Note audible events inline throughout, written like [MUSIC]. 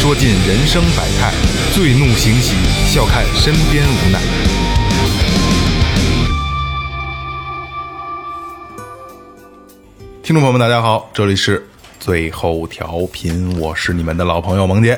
说尽人生百态；醉怒行喜，笑看身边无奈。听众朋友们，大家好，这里是最后调频，我是你们的老朋友萌姐。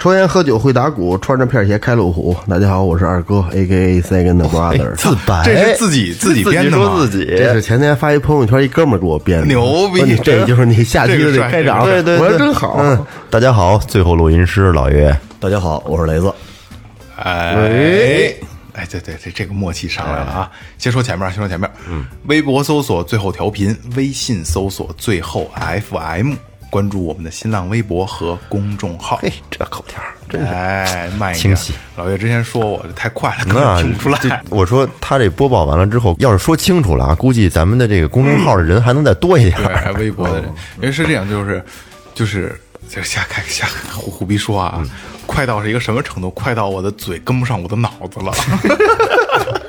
抽烟喝酒会打鼓，穿着片鞋开路虎。大家好，我是二哥，A K A Second Brother。自白，这是自己自己编的吗？说自己，这是前天发一朋友圈，一哥们儿给我编的。牛逼这就是你下期的开场。对对对我说真好。嗯，大家好，最后录音师老岳，大家好，我是雷子。哎，哎，对对对，这个默契上来了啊！先说前面，先说前面。嗯，微博搜索最后调频，微信搜索最后 FM，关注我们的新浪微博和公众号。嘿，这口条儿真是。哎，慢一点清晰。老岳之前说我这太快了，根那本听不出来。我说他这播报完了之后，要是说清楚了啊，估计咱们的这个公众号的人还能再多一点。对，微博的人，因为是这样，就是就是就是瞎开瞎胡胡逼说啊，快到是一个什么程度？快到我的嘴跟不上我的脑子了。[LAUGHS]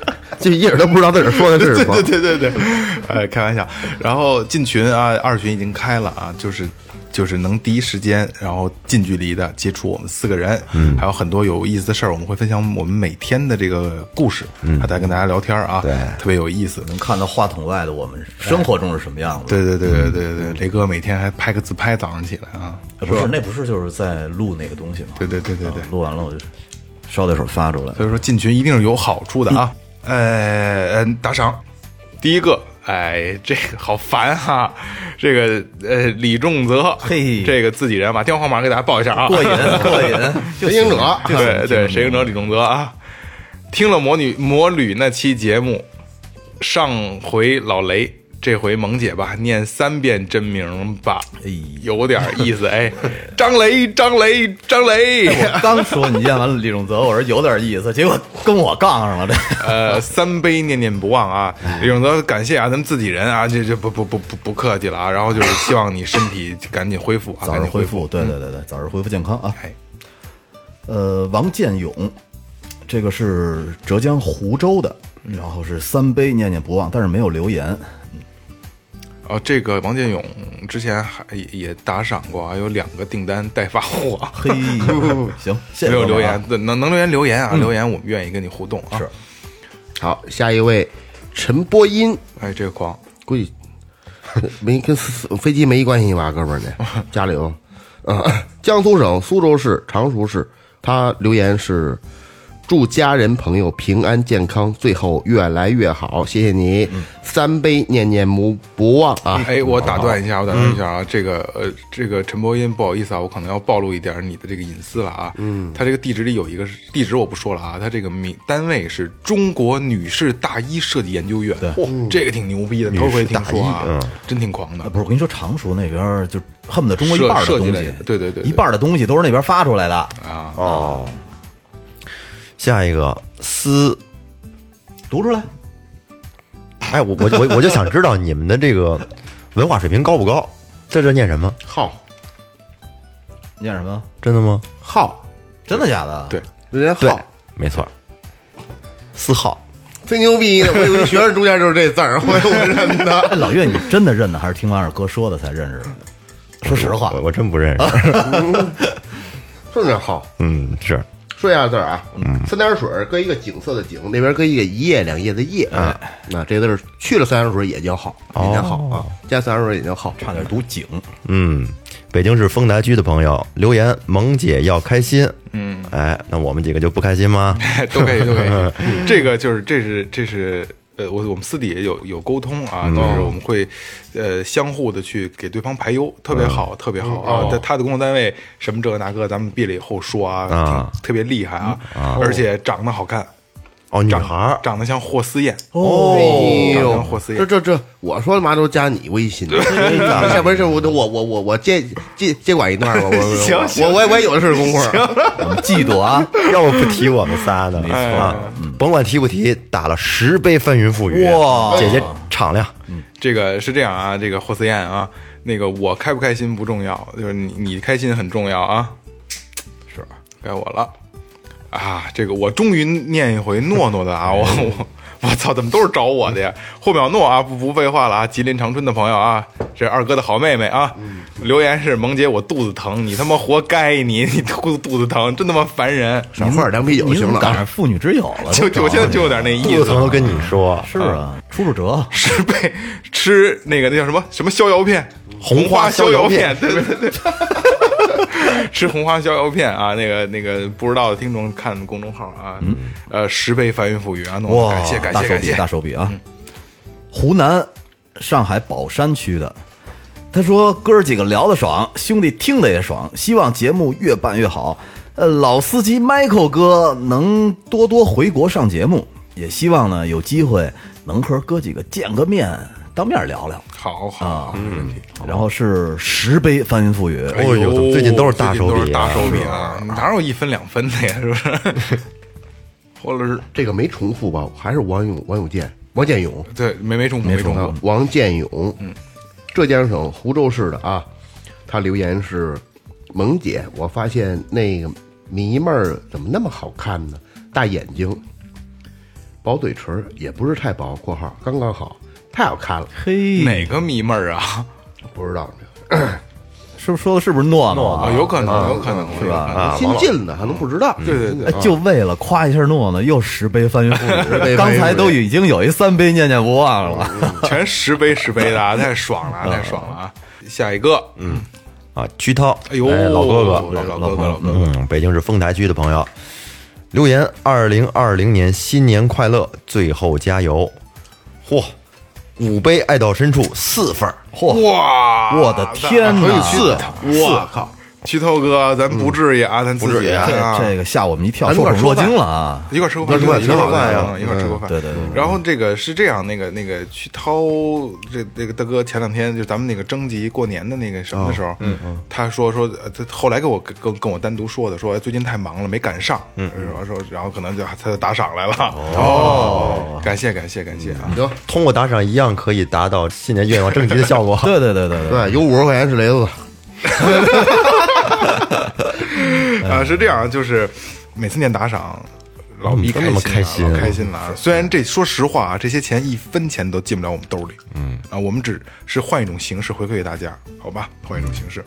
就一点都不知道自个儿说的是什么。对对对对，呃，[LAUGHS] 开玩笑。然后进群啊，二群已经开了啊，就是就是能第一时间，然后近距离的接触我们四个人，嗯，还有很多有意思的事儿，我们会分享我们每天的这个故事，嗯，还在跟大家聊天啊，对，特别有意思。能看到话筒外的我们生活中是什么样子？对对对对对对，雷哥每天还拍个自拍，早上起来啊，呃，不是，那不是就是在录那个东西吗？对对对对对啊录完了我就捎带手发出来。所以说进群一定是有好处的啊。呃，嗯打赏，第一个，哎，这个好烦哈、这个呃，李仲泽，嘿。这个自己人把电话号码给大家报一下啊，过瘾，过瘾。[LAUGHS] 神行者，对对，神行者李仲泽啊，听了魔女魔女那期节目，上回老雷。这回萌姐吧，念三遍真名吧，哎有点意思哎。[LAUGHS] 张雷，张雷，张雷，我刚说你念完了李仲泽，我说有点意思，结果跟我杠上了。这 [LAUGHS] 呃，三杯念念不忘啊，李永泽，感谢啊，咱们自己人啊，这这不不不不不客气了啊，然后就是 [LAUGHS] 希望你身体赶紧恢复啊，早日恢复，，对对对对，早日恢复健康啊。哎，呃，王建勇，这个是浙江湖州的，然后是三杯念念不忘，但是没有留言。哦，这个王建勇之前还也也打赏过啊，有两个订单待发货，嘿，[LAUGHS] 行，谢谢没有留言，能能留言留言啊，留言我们愿意跟你互动啊。是，好，下一位陈波音，哎，这个狂，估计没跟飞机没关系吧，哥们儿呢？[LAUGHS] 家里有。啊，江苏省苏州市常熟市，他留言是。祝家人朋友平安健康，最后越来越好，谢谢你，三杯念念不不忘啊！哎，我打断一下，我打断一下啊，这个呃，这个陈伯音，不好意思啊，我可能要暴露一点你的这个隐私了啊。嗯，他这个地址里有一个是地址我不说了啊，他这个名单位是中国女士大衣设计研究院，嚯，这个挺牛逼的，头回听说啊，真挺狂的。啊，。不是，我跟你说，常熟那边就恨不得中国一半的设计东西对对对一半的东西都是那边发出来的。啊，哦，下一个思，读出来，哎，我我我我就想知道你们的这个文化水平高不高？在这念什么？号念什么？真的吗？号，真的假的？对，对人家好，，没错，四号。最牛逼的，我以为学生中间就是这字儿，我我认的。[LAUGHS] 哎，老岳，你真的认的，还是听完二哥说的才认识的？说实话我，我真不认识。是这号，嗯，是说一下字儿啊，三点水儿搁一个景色的景，那边搁一个一叶两叶的叶啊，那这字儿去了三点水也叫好，也叫好啊，加三点水也叫好。差点读景。嗯，北京市丰台区的朋友留言：“萌姐要开心。”嗯，哎，那我们几个就不开心吗？[LAUGHS] 都可以，都可以。[LAUGHS] 这个就是，这是，这是，呃，我我们私底下有有沟通啊，就是我们会，呃，相互的去给对方排忧，特别好，特别好啊。在他的工作单位什么这个那个，咱们毕了以后说啊，啊。特别厉害啊，而且长得好看，哦，女长孩儿长得像霍思燕，哦，哎长得像霍思燕。这这这，我说嘛都加你微信，[LAUGHS] 下回是我我我我我接接接管一段吧，我我行行我我我也有的是功夫。我们嫉妒啊！要不不提我们仨呢？没错啊，甭管提不提，打了十杯翻云覆雨，哇姐姐敞亮。这个是这样啊，这个霍思燕啊，那个我开不开心不重要，就是你你开心很重要啊。是，该我了啊！这个我终于念一回诺诺的啊，我我我操，怎么都是找我的呀？霍淼诺啊，不不废话了啊！吉林长春的朋友啊，这二哥的好妹妹啊，留言是萌姐，我肚子疼，你他妈活该，你你肚肚子疼，真他妈烦人。少喝点凉啤酒行了啊。赶上妇女之友了？[LAUGHS] 就就我现在就有点那意思肚子疼都跟你说，是啊，出出辙。是被吃那个那叫什么什么逍遥片，红花花逍逍遥片，对对对对，[LAUGHS] [LAUGHS] 吃红花逍遥片啊！那个那个不知道的听众看公众号啊，呃，十倍翻云覆雨啊，弄哇，感谢感谢感谢大手笔，大手笔啊！湖南上海宝山区的，他说哥儿几个聊得爽，兄弟听得也爽，希望节目越办越好。呃，老司机 Michael 哥能多多回国上节目，也希望呢有机会能和哥几个见个面，当面聊聊。好好，没问题。然后是十杯翻云覆雨，哎呦最近都是大手笔大手笔啊！哪有一分两分的呀？是不是？[LAUGHS] 或者是这个没重复吧？还是王永王永健，王建勇对没没重复没重啊复，，王建勇，嗯，浙江省湖州市的啊，他留言是：萌姐，我发现那个迷妹儿怎么那么好看呢？大眼睛，薄嘴唇，也不是太薄（括号刚刚好），太好看了。嘿，哪个迷妹儿啊？不知道。[CLEARS THROAT] 是不是说的是不是诺诺啊，有可能，有可能是吧？啊，新进的还能不知道？对对对。哎，就为了夸一下诺诺，又 [LAUGHS] 十杯翻云覆雨。刚才都已经有一三杯念念不忘了。全十杯十杯的啊，太爽了，太爽了啊！下一个，嗯，啊，曲涛，哎呦，老哥哥，老老哥哥，老哥哥，嗯，北京市丰台区的朋友。留言：二零二零年新年快乐，最后加油！嚯，五杯爱到深处四份儿。哇，我的天哪四，我靠！曲头哥，咱不至于啊，咱自己啊，这这个吓我们一跳，咱受宠若一块儿吃饭惊了啊！一块儿吃个饭，一块儿吃个饭一块儿吃个饭。对对对然后这个是这样，那个那个曲涛，这这个大哥前两天就咱们那个征集过年的那个什么的时候，嗯嗯，他说说，呃他后来跟我跟跟跟我单独说的，说最近太忙了没赶上，嗯，说说然后可能就他就打赏来了，哦，感谢感谢感谢啊！行，通过打赏一样可以达到新年愿望征集的效果。[LAUGHS] 对对对对对，对，有五十块钱是雷子，[LAUGHS] 啊，是这样，就是每次念打赏，老逼嗯都那么开开心开心了啊！虽然这说实话啊，这些钱一分钱都进不了我们兜里，嗯啊，我们只是换一种形式回馈给大家，好吧？换一种形式。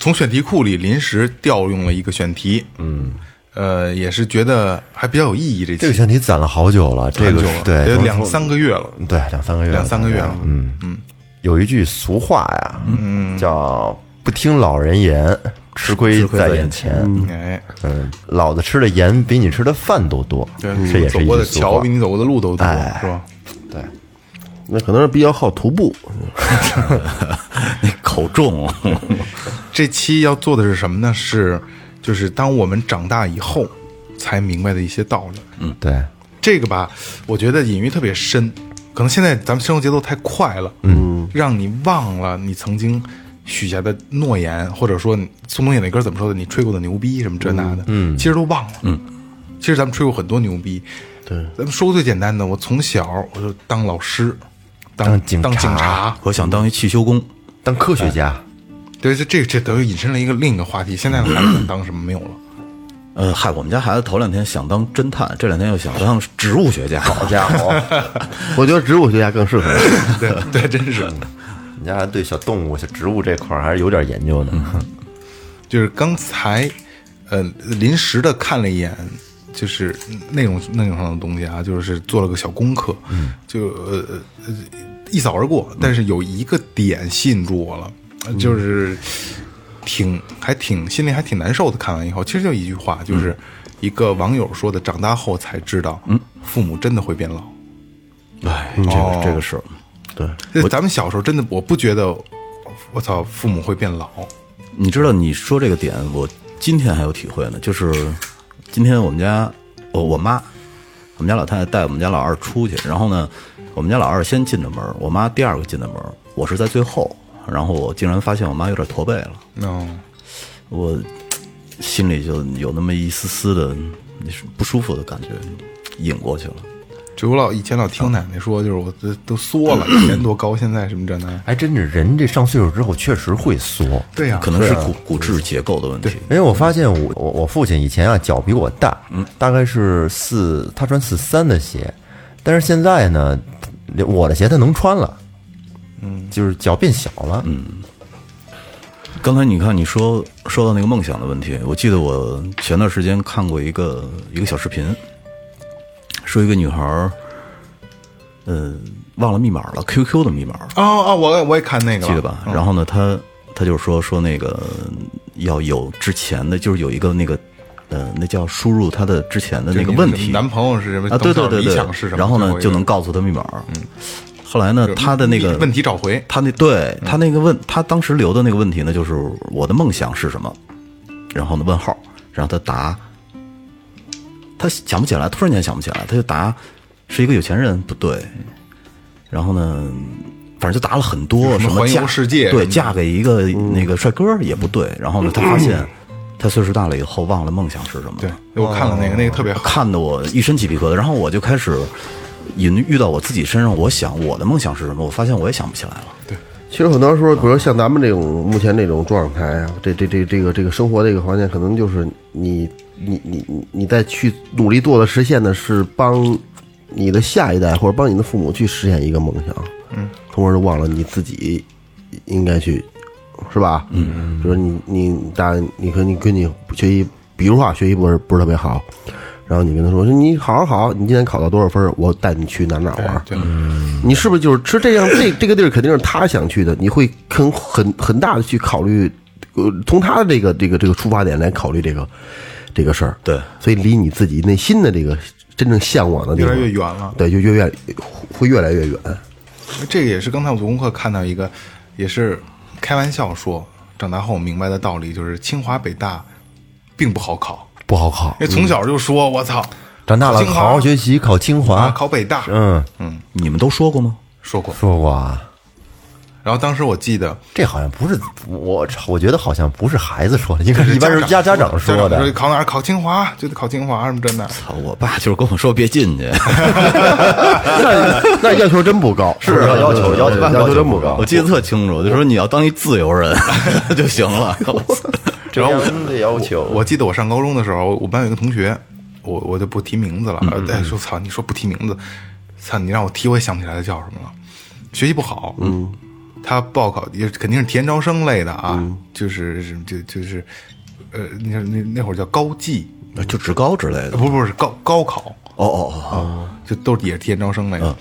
从选题库里临时调用了一个选题，嗯，呃，也是觉得还比较有意义。这这个选题攒了好久了，这个对得两三个月了，对两三个月了，两三个月了。嗯嗯，有一句俗话呀，嗯，叫不听老人言，吃亏在眼前。哎，嗯，老子吃的盐比你吃的饭都多，对，这也是一走过的句俗话桥比。你走过的路都多，哎是吧？那可能是比较好徒步。[LAUGHS] 你口重，[LAUGHS] 这期要做的是什么呢？是就是当我们长大以后才明白的一些道理。嗯，对，这个吧，我觉得隐喻特别深。可能现在咱们生活节奏太快了，嗯，让你忘了你曾经许下的诺言，或者说你宋冬野那歌怎么说的？你吹过的牛逼什么这那的，嗯，其实都忘了，嗯。其实咱们吹过很多牛逼，对，咱们说个最简单的，我从小我就当老师，当当警当警察察，我想当一汽修工。当科学家，对，这这这等于引申了一个另一个话题。现在的孩子想当什么没有了？呃，嗨，我们家孩子头两天想当侦探，这两天又想当植物学家。好家伙，[LAUGHS] 我觉得植物学家更适合。[LAUGHS] 对对，真是。你家对小动物、小植物这块儿还是有点研究的。[LAUGHS] 就是刚才，呃，临时的看了一眼，就是内容内容上的东西啊，就是做了个小功课，嗯，就呃呃呃一扫而过。但是有一个点吸引住我了，呃就是挺还挺心里还挺难受的。看完以后，其实就一句话，就是一个网友说的：“长大后才知道，嗯，父母真的会变老。”哎，这个这个是，对咱们小时候真的，我不觉得，我操，父母会变老。你知道你说这个点，我今天还有体会呢。就是今天我们家我我妈，我们家老太太带我们家老二出去，然后呢，我们家老二先进的门，我妈第二个进的门，我是在最后，然后我竟然发现我妈有点驼背了，哦，我心里就有那么一丝丝的不舒服的感觉引过去了。就我老以前老听奶奶说，就是我这都缩了，以前多高，现在什么这那。哎，真是人这上岁数之后确实会缩。对呀、可能是骨骨质结构的问题。因为我发现我我我父亲以前啊脚比我大，嗯，大概是四，他穿四三的鞋，但是现在呢，我的鞋他能穿了，嗯，就是脚变小了，嗯，刚才你看你说说到那个梦想的问题，我记得我前段时间看过一个一个小视频，说一个女孩儿，呃，忘了密码了，QQ 的密码，哦哦，我我也看那个了，记得吧？然后呢，她她就是说说那个要有之前的，就是有一个那个呃，那叫输入他的之前的那个问题，男朋友是什么啊，对对对理对想是什么？然后呢就能告诉他密码。嗯，后来呢，他的那个问题找回，他那对他那个问，他当时留的那个问题呢，就是我的梦想是什么？然后呢，问号，然后他答，他想不起来，突然间想不起来，他就答是一个有钱人，不对。然后呢，反正就答了很多什么环游什么嫁世界对，嫁给一个那个帅哥也不对。然后呢，他发现 [CLEARS THROAT] 他岁数大了以后忘了梦想是什么。对，我看了那个，那个特别好。看得我一身鸡皮疙瘩，然后我就开始引遇到我自己身上，我想我的梦想是什么？我发现我也想不起来了。对其实很多时候，比如像咱们这种目前这种状态啊，这这这这个这个生活这个环境，可能就是你你你你你在去努力做的实现的是帮你的下一代或者帮你的父母去实现一个梦想，嗯，从而就忘了你自己应该去，是吧？嗯，比如说你你大你和你跟你学习，比如说啊，学习不是不是特别好。然后你跟他说：“说你好好考，你今天考到多少分儿？我带你去哪哪玩儿。”对，你是不是就是吃这样？这这个地儿肯定是他想去的，你会很很很大的去考虑，呃，从他的这个这个这个出发点来考虑这个这个事儿。对，所以离你自己内心的这个真正向往的地方越来越远了。对，就越越会越来越远。这个也是刚才我做功课看到一个，也是开玩笑说，长大后明白的道理就是清华北大并不好考，不好考因。为从小就说我操，长大了清华好好学习，考清啊，华。考北大，嗯嗯，你们都说过吗？说过。说过啊，然后当时我记得，这好像不是我，我觉得好像不是孩子说的，应该是一般是家家长说家的。说考哪儿考清华就得考清华什么真的。操，我爸就是跟我说别进去。[LAUGHS] 那那要求真不高，是啊要求要求要求真不高我。记得特清楚，就说你要当一自由人 [LAUGHS] 就行了。[LAUGHS] 这样的要求，我记得我上高中的时候，我班有一个同学，我我就不提名字了。哎，说操，你说不提名字，操，你让我提我也想不起来他叫什么了。学习不好，嗯，他报考也肯定是提前招生类的啊，就是是就就是，呃，你看那那会儿叫高技，就职高之类的。呃不不是高高考，哦哦哦，就都也是提前招生类的。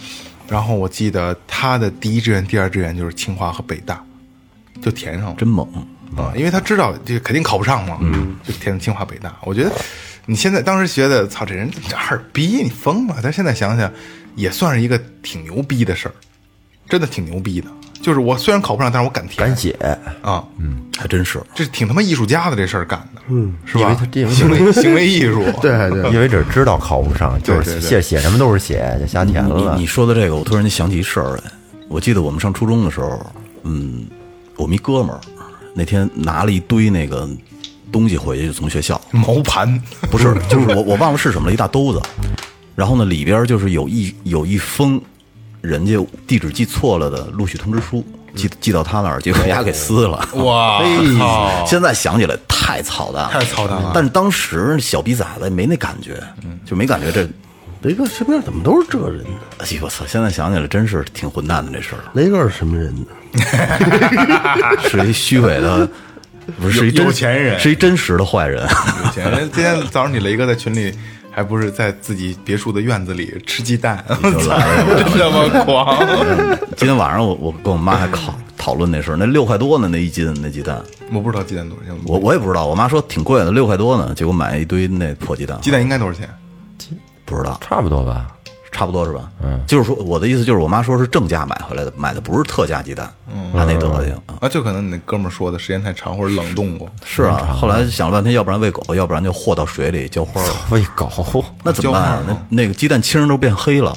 然后我记得他的第一志愿、第二志愿就是清华和北大，就填上了。真猛！啊，因为他知道这肯定考不上嘛，嗯，就填的清华北大。我觉得你现在当时觉得，操，这人这二逼，你疯了！但现在想想，也算是一个挺牛逼的事儿，真的挺牛逼的。就是我虽然考不上，但是我敢填敢写，啊，嗯还真是。这挺他妈艺术家的这事儿干的，嗯，是吧因为他这？行为 [LAUGHS] 行为艺术，[LAUGHS] 对对，因为这知道考不上，就是写写什么都是写，就瞎填了你。你说的这个，我突然间想起一事儿来。我记得我们上初中的时候，嗯，我们一哥们儿那天拿了一堆那个东西回去，就从学校，毛盘，不是，就是我 [LAUGHS] 我忘了是什么了，一大兜子。然后呢，里边就是有一有一封人家地址寄错了的录取通知书，寄寄到他那儿，结果人家给撕了。哇，[LAUGHS] 操现在想起来太操蛋了，太操蛋了但是当时小逼崽子没那感觉，就没感觉这。雷哥身边怎么都是这人呢？哎呦我操！现在想起来真是挺混蛋的这事儿，雷哥是什么人呢？[LAUGHS] [LAUGHS] 是一虚伪的，不是是一真有钱人是一真实的坏人。有钱人。今天早上你雷哥在群里。还不是在自己别墅的院子里吃鸡蛋，我操，真他妈狂！今天晚上我我跟我妈还讨讨论那事儿，那六块多呢，那一斤那鸡蛋，我不知道鸡蛋多少钱，我我也不知道，我妈说挺贵的，六块多呢，结果买一堆那破鸡蛋，鸡蛋应该多少钱？鸡不知道，差不多吧，差不多是吧？嗯，就是说我的意思就是，我妈说是正价买回来的，买的不是特价鸡蛋，嗯，按那德行。啊啊，就可能你那哥们儿说的时间太长或者冷冻过，是啊，后来想了半天，要不然喂狗，要不然就和到水里浇花。了。喂狗，那怎么办啊？那那个鸡蛋清都变黑了。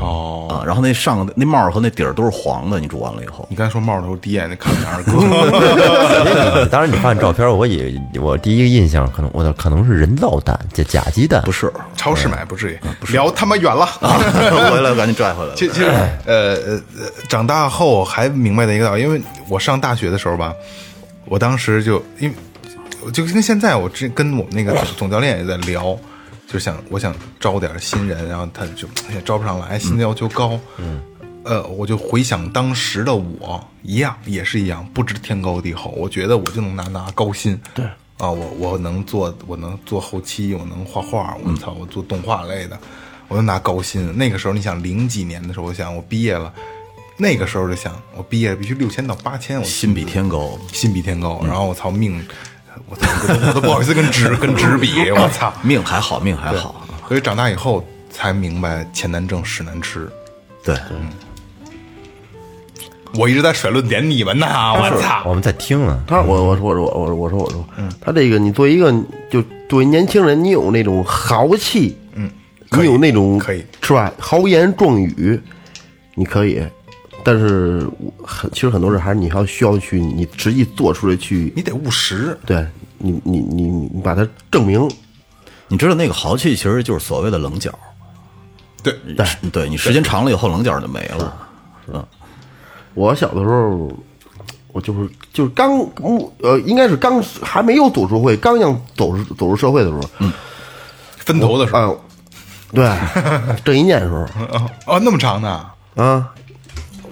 哦，啊，然后那上那帽儿和那底儿都是黄的，你煮完了以后，你刚才说帽头低，那看见二哥，[LAUGHS] 当然你看照片，我以我第一个印象可能我的可能是人造蛋，假假鸡蛋。不是，超市买不至于，聊他妈远了。回来赶紧拽回来了。其其实，呃长大后还明白的一个道理，因为我上大学的时候吧，我当时就因为就跟现在我之跟我们那个总总教练也在聊，就想我想招点新人，然后他就也招不上来，薪资要求高，嗯，呃，我就回想当时的我一样，也是一样，不知天高地厚，我觉得我就能拿拿高薪，对。啊，我我能做，我能做后期，我能画画，我操，我做动画类的，我就拿高薪。那个时候，你想零几年的时候，我想我毕业了，那个时候就想我毕业必须六千到八千，我心比天高，心比天高。然后我操命，我操，我都不好意思跟纸跟纸比，我操。[LAUGHS] 命还好，命还好。所以长大以后才明白钱难挣，屎难吃。对，我一直在甩论点你们呢，我操！我们在听呢。他我我说我说我说我说我说，他这个你作为一个就作为年轻人，你有那种豪气，嗯，你有那种可以。是吧？豪言壮语，你可以，但是很其实很多事还是你要需要去你实际做出来去，你得务实。对你你你你你把它证明，你知道那个豪气其实就是所谓的棱角，对，对，对你时间长了以后棱角就没了，是。吧？我小的时候，我就是就是刚呃，应该是刚还没有走出会，刚要走入走入社会的时候，嗯，分头的时候，啊，对，[LAUGHS] 正一念的时候哦哦，那么长呢？啊，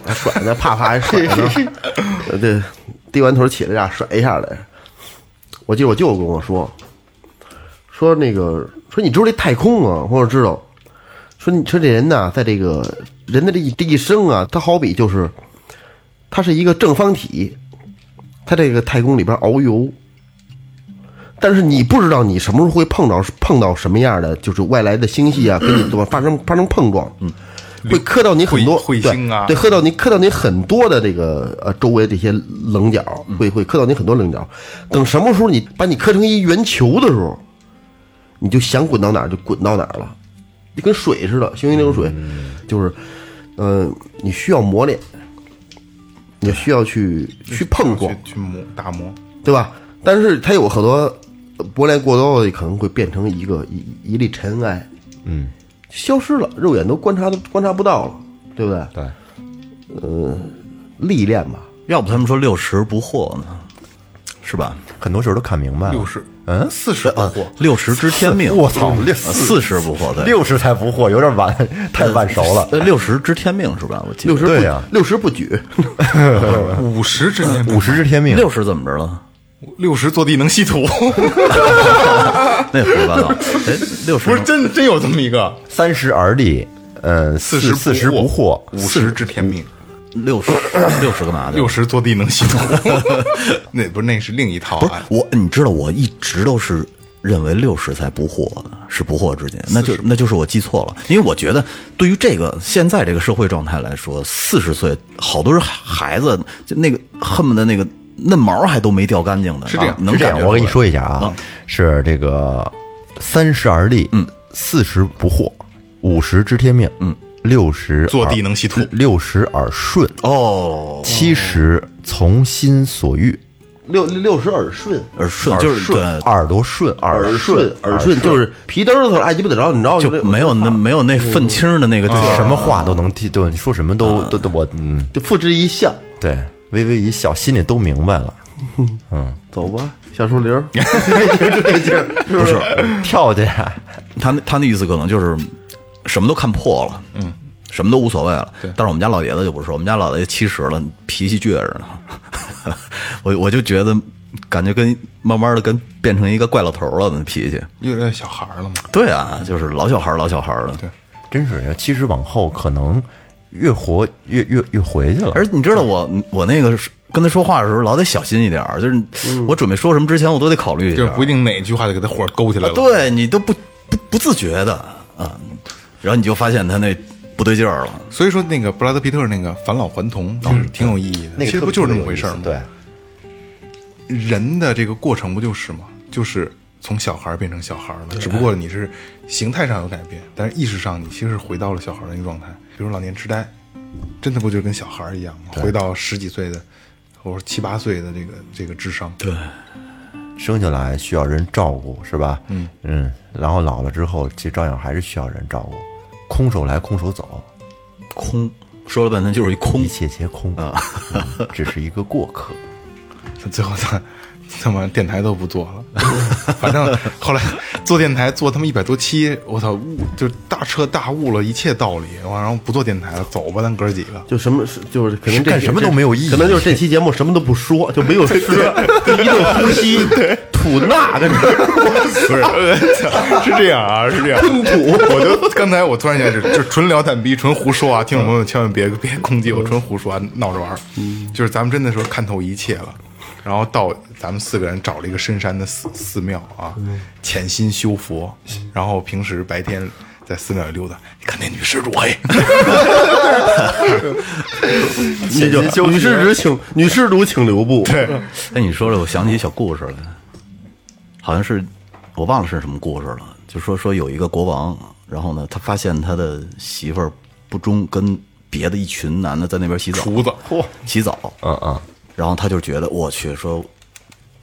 还甩呢，啪啪还甩呢，呃对，低完头起来呀，甩一下来。我记得我舅舅跟我说，说那个说你知道这太空啊，我说知道。说你说这人呐，在这个人的这一这一生啊，他好比就是，他是一个正方体，他这个太空里边遨游。但是你不知道你什么时候会碰到碰到什么样的，就是外来的星系啊，跟你怎么发生发生碰撞，嗯，会磕到你很多彗彗星啊。对，对，磕到你磕到你很多的这个呃周围这些棱角，会会磕到你很多棱角。等什么时候你把你磕成一圆球的时候，你就想滚到哪儿就滚到哪儿了，就跟水似的，行云流水，就是，嗯、你需要磨练，你需要去去碰撞，去去磨打磨。对吧？但是它有很多呃磨练过多的，可能会变成一个一一粒尘埃，嗯，消失了，肉眼都观察都观察不到了，对不对？对，呃历练吧，要不他们说六十不惑呢，是吧？很多事儿都看明白了。六十，嗯，四十不惑，六十知天命，我操六四十不惑，对，六十才不惑，有点晚，太晚熟了。呃六十知天命是吧？我记得六十对呀六十不举，五十之间，五十知天命，六十怎么着了？六十坐地能吸土，[LAUGHS] 那胡说八道。[LAUGHS] 哎，六十不是真真有这么一个。三十而立，呃，四十四十不惑，五十知天命，六十 [COUGHS] 六十干嘛？的？六十坐地能吸土，[LAUGHS] 那不是那是另一套不是啊。我，你知道我一直都是认为六十才不惑的，是不惑之年，那就那就是我记错了。因为我觉得对于这个现在这个社会状态来说，四十岁好多人孩子就那个恨不得那个嫩毛还都没掉干净呢，是这样啊能是这样，我跟你说一下啊，是这个三十而立，嗯，四十不惑，五十知天命，嗯，六十坐地能吸土六十耳顺，哦，七十从心所欲，六六十耳顺，耳顺就是对，耳朵顺，耳耳顺耳顺就是皮嘚儿头爱鸡巴得着，你知道就没有那没有那愤青的那个什么话都能听，对，你说什么都都都我嗯，就付之一笑，对，微微一笑，心里都明白了，[LAUGHS] 嗯走吧，小树林儿，[LAUGHS] [LAUGHS] 就这劲儿，是不是？跳去，他那他那意思可能就是什么都看破了，嗯，什么都无所谓了。但是我们家老爷子就不是，我们家老爷子七十了，脾气倔着呢。我我就觉得，感觉跟慢慢的跟变成一个怪老头了，那脾气。越来越小孩了嘛。对啊，就是老小孩儿老小孩儿的。对真是其实往后可能越活越越越回去了，而你知道我我那个跟他说话的时候老得小心一点儿，就是我准备说什么之前我都得考虑一下。就是不一定哪句话就给他火勾起来了。对你都不不不自觉的啊。然后你就发现他那不对劲儿了。所以说那个布拉德皮特那个返老还童就是挺有意义的，那个其实不就是这么回事吗？对，人的这个过程不就是吗？就是从小孩变成小孩了，只不过你是形态上有改变，但是意识上你其实是回到了小孩的那个状态。比如老年痴呆，真的不就跟小孩儿一样吗？回到十几岁的，或者七八岁的这个这个智商。对，生下来需要人照顾，是吧？嗯嗯，然后老了之后，其实照样还是需要人照顾。空手来，空手走，空说了半天就是一空一切皆空啊，只是一个过客。[LAUGHS] 最后他他妈电台都不做了，[LAUGHS] 反正后来做电台做他妈一百多期，我操，悟就大彻大悟了一切道理，完然后不做电台了，走吧，咱哥几个。就什么是就是可能干什么都没有意义可能就是这期节目什么都不说，就没有诗，就一顿呼吸吐纳跟这儿。不是，是这样啊，是这样。吞吐，我就刚才我突然想起，就纯聊蛋逼，纯胡说啊！听众朋友千万别别攻击我，纯胡说啊，闹着玩儿。就是咱们真的说看透一切了，然后到咱们四个人找了一个深山的寺寺庙啊，潜心修佛，然后平时白天在寺庙里溜达。你看那女施主嘿，[LAUGHS] 你就女施主请女施主请留步。对，哎，你说了，我想起一小故事来，好像是我忘了是什么故事了。就说说有一个国王，然后呢，他发现他的媳妇儿不忠，跟别的一群男的在那边洗澡，厨子，洗澡，嗯嗯，然后他就觉得我去说，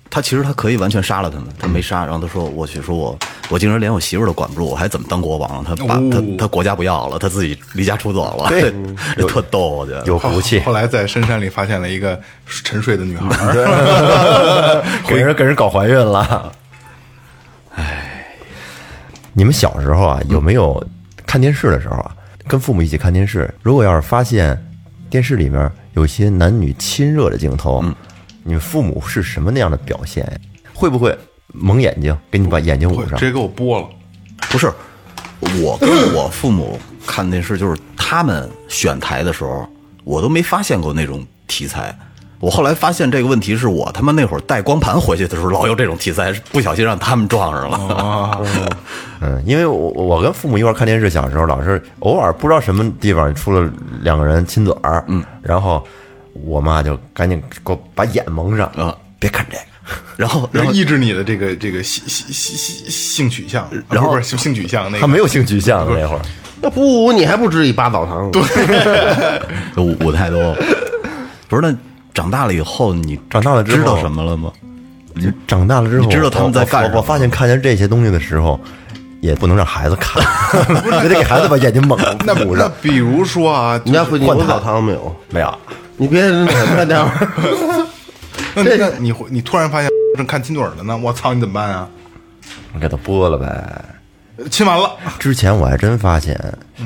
他其实他可以完全杀了他们，他没杀。然后他说我去说我我竟然连我媳妇儿都管不住，我还怎么当国王？他把他他国家不要了，他自己离家出走了，对 [LAUGHS] 这特逗，我觉得有福气，后来在深山里发现了一个沉睡的女孩儿，[LAUGHS] 给人给人搞怀孕了。哎，你们小时候啊，有没有看电视的时候啊，跟父母一起看电视？如果要是发现电视里面有些男女亲热的镜头，你们父母是什么那样的表现呀？会不会蒙眼睛，给你把眼睛捂上直？接给我剥了。不是，我跟我父母看电视，就是他们选台的时候，我都没发现过那种题材。我后来发现这个问题是我他妈那会儿带光盘回去的时候，老有这种题材，不小心让他们撞上了。[LAUGHS] 嗯，因为我我跟父母一块儿看电视，小时候老是偶尔不知道什么地方出了两个人亲嘴儿，嗯，然后我妈就赶紧给我把眼蒙上，啊别看这个。[LAUGHS] 然后，然后抑制你的这个这个性性性性性取向，然后啊不是性性取向那个他没有性取向那会儿，那不捂你还不至于扒澡堂？对，[LAUGHS] 就捂捂太多。不是，那长大了以后，你长大了之后知道什么了吗？你长大了之后，你知道他们在干什么我我我发现看见这些东西的时候，也不能让孩子看，[LAUGHS] 也得给孩子把眼睛蒙 [LAUGHS] 上。那比如说啊，你家附近有澡堂没有？没有，你别那待会儿。[LAUGHS] 那那你会你突然发现正看亲嘴儿了呢，我操，你怎么办啊？我给他播了呗。亲完了，之前我还真发现，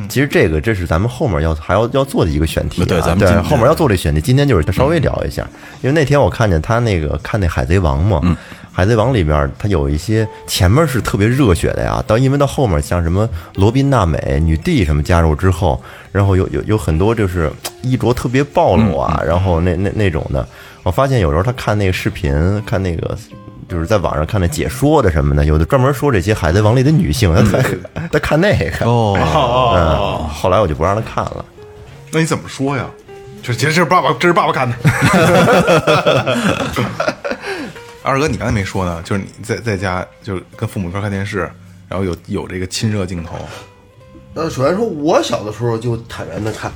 其实这个这是咱们后面要还要要做的一个选题啊、对咱们对后面要做这选题。今天就是稍微聊一下，因为那天我看见他那个看那《海贼王》嘛，海贼王》里边他有一些前面是特别热血的呀，到因为到后面像什么罗宾、娜美、女帝什么加入之后，然后有有有很多就是衣着特别暴露啊，然后那那那种的，我发现有时候他看那个视频，看那个。就是在网上看那解说的什么的，有的专门说这些《海贼王》里的女性，他他他看那个，哦，嗯，后来我就不让他看了。那你怎么说呀？就其实这是爸爸，这是爸爸看的。[LAUGHS] 二哥，你刚才没说呢，就是你在在家就是跟父母一块看电视，然后有有这个亲热镜头，呃，首先说，我小的时候就坦然的看，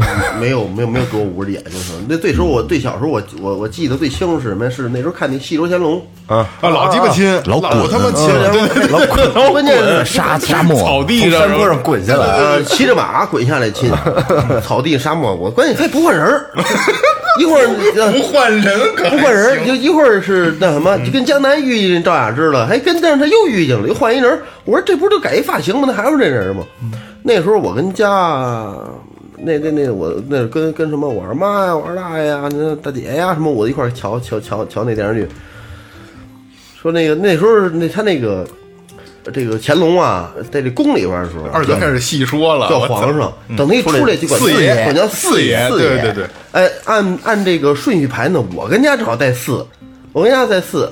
反正没有没有没有给我捂着眼睛什么。那最时候我最小时候我我我记得最清楚是什么？是那时候看那《戏说乾隆》啊，老鸡巴亲，老滚他妈亲，老滚，关键是沙沙漠草地上从山坡上滚下来，呃，骑着马滚下来亲，[LAUGHS] 草地沙漠，我关键他也不换人儿，[LAUGHS] 一会儿呃不换人可不换人儿，就一会儿是那什么，就跟江南遇见赵雅芝了，还跟但是他又遇见了，又换一人儿。我说这不是就改一发型吗？那还是这人吗？那时候我跟家那那那我那跟跟什么我二妈呀、我二大爷呀、那大姐呀什么，我一块儿瞧瞧瞧瞧那电视剧。说那个那时候那他那个这个乾隆啊，在这宫里边的时候，二哥开始细说了，叫皇上，等他一出来就管四爷管叫四爷四对对对。哎，按按这个顺序排呢，我跟家正好带四，我跟家在四，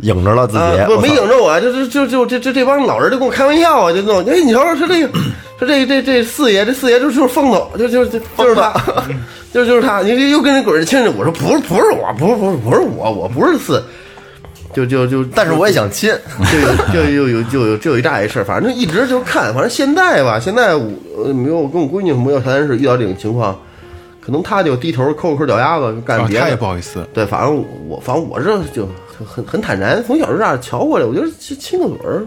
影着了自己啊，，不没影着我，就就就就这这这帮老人就跟我开玩笑啊，就那种，哎，你瞧瞧他这个说这这这四爷，这四爷就就是风头，就就就就是他，[LAUGHS] 就就是他。你又跟人滚着亲着，我说不是不是我，不是不是不是我，我不是四，就就就，但是我也想亲，就有就有有就有就有一大一事儿，反正一直就看，反正现在吧，现在我呃没有我跟我闺女没有谈是遇到这种情况，可能他就低头抠抠脚丫子干别的，啊他也不好意思。对，反正我反正我这就很很很坦然，从小就这样瞧过来，我觉得亲亲个嘴儿，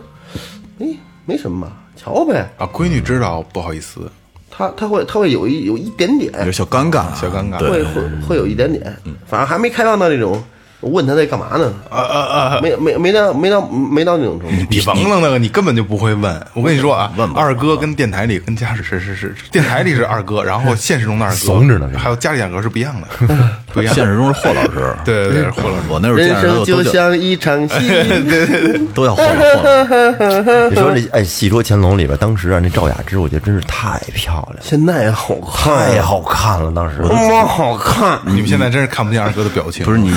哎，没什么，瞧呗。啊，闺女知道不好意思，她她会她会有一有一点点，有小尴尬，小尴尬会会会有一点点，反正还没开放到那种。我问他在干嘛呢？啊啊啊！没没没到没到没到那种程度。你甭了那个，你根本就不会问。我跟你说啊，[LAUGHS] 问吧二哥跟电台里跟家里是是是，电台里是二哥，然后现实中的二哥怂着呢还有家里两个是不一样的，[LAUGHS] 不一样。现实中是霍老师，对对对，霍老师，我那会儿人生就像一场戏，[LAUGHS] 对对对都要霍老霍老。你说这哎，《戏说乾隆》里边，当时啊，那赵雅芝，我觉得真是太漂亮了，现在好看，太好看了。当时多么好看。你们现在真是看不见二哥的表情。不是你，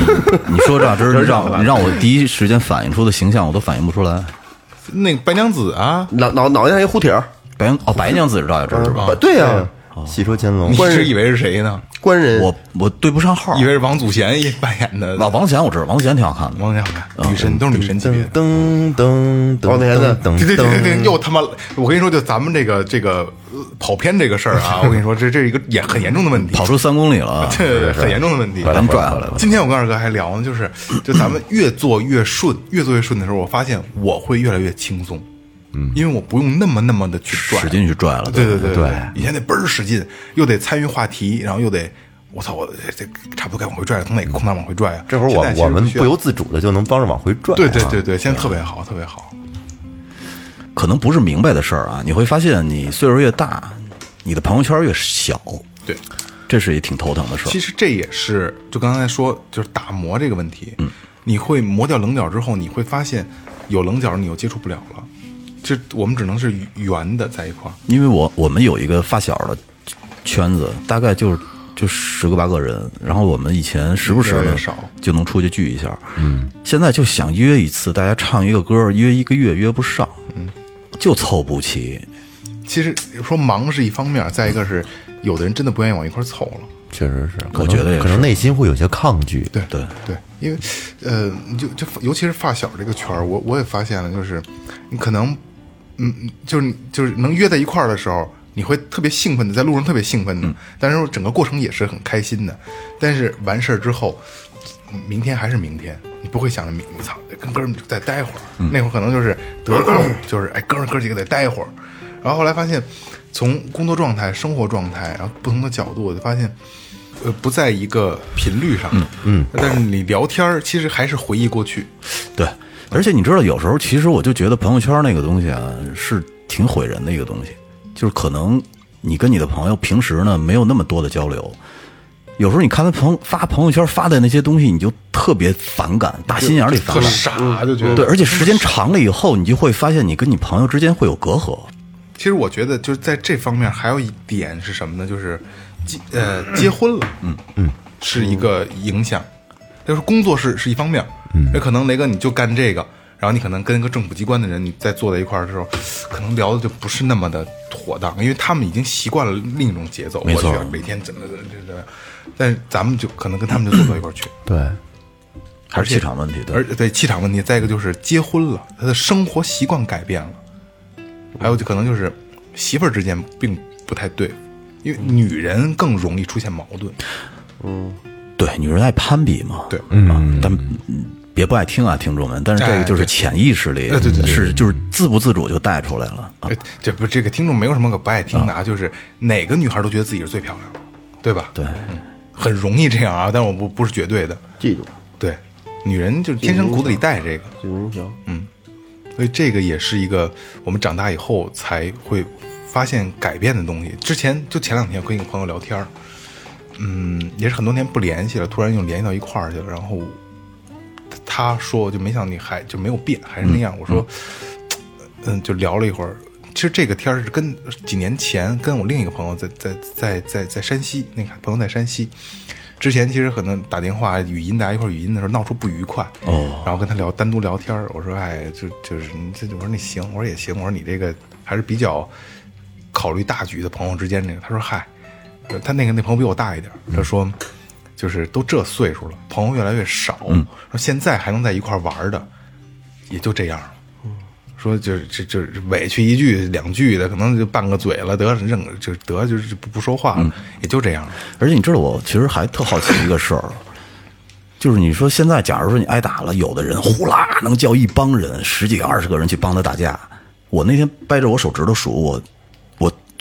你说这真是让 [LAUGHS] 你让我第一时间反映出的形象，我都反映不出来。那个白娘子啊，脑脑脑袋上一护体儿，白娘哦，白娘子是赵雅芝是吧？对呀，《戏说乾隆你》官人是以为是谁呢？官人我我对不上号以。为是王祖贤也扮演的王王贤我知道，王祖贤挺好看的。王祖贤好看女神都是女神级别的。噔噔噔王子贤噔噔对对对对对，噔，又他妈！我跟你说，就咱们这个这个呃跑偏这个事儿啊，我跟你说，这这是一个严很严重的问题，跑出三公里了啊，[LAUGHS] 对对对，很严重的问题。把他们拽回来了。今天我跟二哥还聊呢，就是就咱们越做越顺，越做越顺的时候，我发现我会越来越轻松，嗯，因为我不用那么那么的去拽，使劲去拽了。对对对对以前得倍儿使劲，又得参与话题，然后又得我操，我这差不多该往回拽了，从哪个空档往回拽啊？这会儿我我们不由自主的就能帮着往回拽。对对对对，现在特别好，特别好。可能不是明白的事儿啊，你会发现你岁数越大，你的朋友圈越小，对，这是也挺头疼的事儿。其实这也是就刚才说，就是打磨这个问题。嗯，你会磨掉棱角之后，你会发现有棱角你又接触不了了。这我们只能是圆的在一块儿。因为我我们有一个发小的圈子，大概就是就十个八个人，然后我们以前时不时的就能出去聚一下，嗯，现在就想约一次，大家唱一个歌，约一个月约不上，嗯，就凑不齐，其实说忙是一方面，再一个是有的人真的不愿意往一块儿凑了。确实是，我觉得也是可能内心会有些抗拒。对对对，因为呃，就就尤其是发小这个圈儿，我我也发现了，就是你可能嗯，就是就是能约在一块儿的时候，你会特别兴奋的，在路上特别兴奋的，但是整个过程也是很开心的。但是完事儿之后，明天还是明天，你不会想着明操跟哥们儿再待会儿，那会儿可能就是得空，就是哎哥们儿哥几个得待会儿。然后后来发现，从工作状态、生活状态，然后不同的角度，我就发现。呃，不在一个频率上，嗯，但是你聊天儿其实还是回忆过去，对，而且你知道，有时候其实我就觉得朋友圈那个东西啊，是挺毁人的一个东西，就是可能你跟你的朋友平时呢没有那么多的交流，有时候你看他朋发朋友圈发的那些东西，你就特别反感，打心眼里反特感。傻，就觉得对，而且时间长了以后，你就会发现你跟你朋友之间会有隔阂。其实我觉得就是在这方面还有一点是什么呢？就是结呃结婚了，嗯嗯，是一个影响。就是工作是是一方面，嗯，那可能雷哥你就干这个，然后你可能跟一个政府机关的人你在坐在一块儿的时候，可能聊的就不是那么的妥当，因为他们已经习惯了另一种节奏。没错。我去每天怎么怎么怎么怎，但是咱们就可能跟他们就坐到一块儿去。对，还是气场问题，对。而对气场问题，再一个就是结婚了，他的生活习惯改变了，还有就可能就是媳妇儿之间并不太对付，因为女人更容易出现矛盾。嗯。对，女人爱攀比嘛，对。嗯，但嗯别不爱听啊，听众们，但是这个就是潜意识里哎对对对是就是自不自主就带出来了啊。哎，这不这个听众没有什么可不爱听的啊，就是哪个女孩都觉得自己是最漂亮的，对吧？对，很容易这样啊，但是我不不是绝对的。记住，对，女人就是天生骨子里带这个，记住行。所以这个也是一个我们长大以后才会发现改变的东西。之前就前两天跟一个朋友聊天儿嗯，也是很多年不联系了，突然又联系到一块儿去了。然后他说，就没想你还就没有变，还是那样。我说，嗯，就聊了一会儿。其实这个天儿是跟几年前跟我另一个朋友在在在在在山西，那个朋友在山西。之前其实可能打电话、语音大家一块语音的时候闹出不愉快，哦，然后跟他聊单独聊天儿我说，哎，就就是你这，我说那行，我说也行，我说你这个还是比较考虑大局的朋友之间，这个他说嗨，他那个那朋友比我大一点，他说就是都这岁数了，朋友越来越少，说现在还能在一块玩的，也就这样了。说就就是委屈一句两句的，可能就拌个嘴了，得认就得就是不不说话了，也就这样了。而且你知道，我其实还特好奇一个事儿，就是你说现在，假如说你挨打了，有的人呼啦能叫一帮人，十几个、二十个人去帮他打架。我那天掰着我手指头数，我我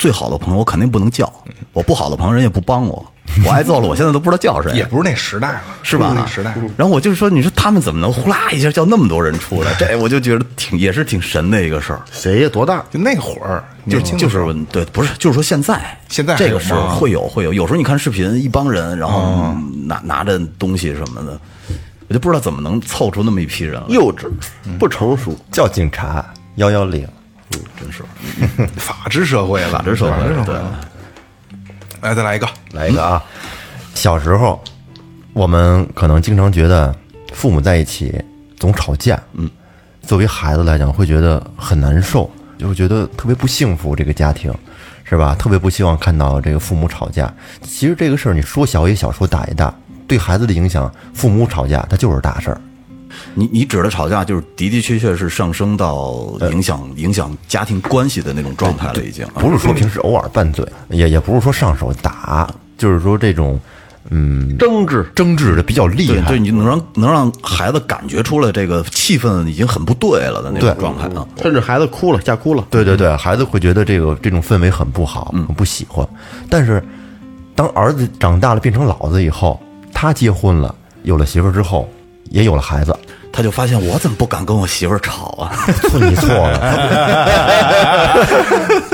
最好的朋友我肯定不能叫，我不好的朋友人也不帮我，我挨揍了，我现在都不知道叫谁，也不是那时代了，是吧？那时代。然后我就说，你说他们怎么能呼啦一下叫那么多人出来？[LAUGHS] 这我就觉得挺也是挺神的一个事儿。谁呀？多大？就那会儿，就就是对，不是，就是说现在，现在这个时候会有会有，有时候你看视频，一帮人，然后拿拿着东西什么的，我就不知道怎么能凑出那么一批人来，幼稚，不成熟。叫警察幺幺零，真是 [LAUGHS] 法治社会了，法治社会对了。来，再来一个，来一个啊！小时候，我们可能经常觉得父母在一起总吵架，嗯，作为孩子来讲会觉得很难受，就会觉得特别不幸福，这个家庭是吧？特别不希望看到这个父母吵架。其实这个事儿你说小也小，说大也大，对孩子的影响，父母吵架它就是大事儿。你你指的吵架，就是的的确确是上升到影响影响家庭关系的那种状态了，已经啊不是说平时偶尔拌嘴，也也不是说上手打，就是说这种嗯争执，争执的比较厉害对对，。你能让能让孩子感觉出来这个气氛已经很不对了的那种状态啊。甚至孩子哭了，吓哭了。对对对，孩子会觉得这个这种氛围很不好，很不喜欢。但是，当儿子长大了变成老子以后，他结婚了，有了媳妇儿之后，也有了孩子，他就发现我怎么不敢跟我媳妇儿吵啊？错 [LAUGHS] 你错了。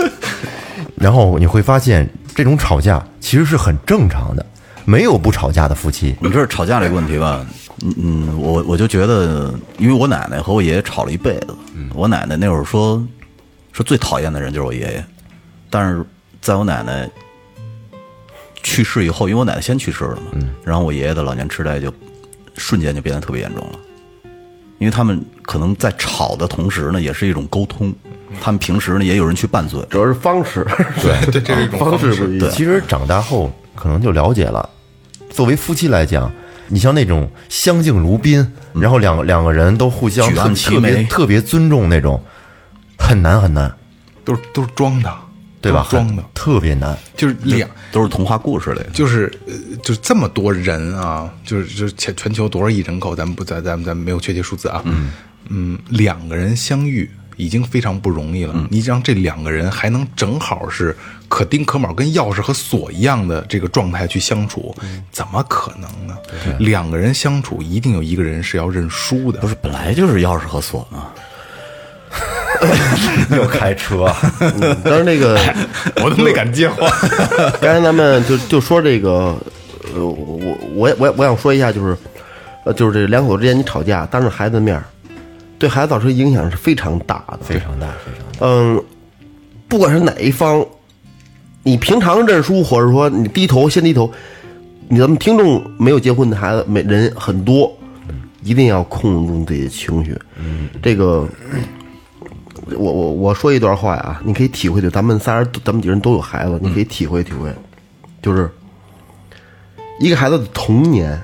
[LAUGHS] 然后你会发现，这种吵架其实是很正常的，没有不吵架的夫妻。你这吵架这个问题吧，嗯嗯，我我就觉得，因为我奶奶和我爷爷吵了一辈子，我奶奶那会儿说，说最讨厌的人就是我爷爷，但是在我奶奶去世以后，因为我奶奶先去世了嘛，然后我爷爷的老年痴呆就瞬间就变得特别严重了，因为他们可能在吵的同时呢，也是一种沟通，他们平时呢也有人去拌嘴，主要是方式，对 [LAUGHS] 对，这是一种方式式不一样。其实长大后可能就了解了。作为夫妻来讲，你像那种相敬如宾，然后两个两个人都互相特别特别尊重那种，很难很难，都是都是装的，对吧？装的，特别难。就是两。都是童话故事类的。就是呃，就是这么多人啊，就是就是全全球多少亿人口，咱们不咱咱们咱们没有确切数字啊，嗯两个人相遇已经非常不容易了，你让这两个人还能正好是可丁可卯，跟钥匙和锁一样的这个状态去相处，怎么可能呢？两个人相处一定有一个人是要认输的，不是本来就是钥匙和锁吗？[LAUGHS] 又开车，但是那个，[LAUGHS] 我都没敢接话。[LAUGHS] 刚才咱们就就说这个，呃，我我我我想说一下，就是，呃，就是这两口子之间你吵架，当着孩子的面儿，对孩子造成影响是非常大的。非常大，非常大。嗯，不管是哪一方，你平常认输，或者说你低头先低头，你咱们听众没有结婚的孩子，每人很多，一定要控制住自己的情绪。嗯，这个，我我我说一段话呀，你可以体会就，咱们仨人，咱们几个人都有孩子，你可以体会体会，就是一个孩子的童年，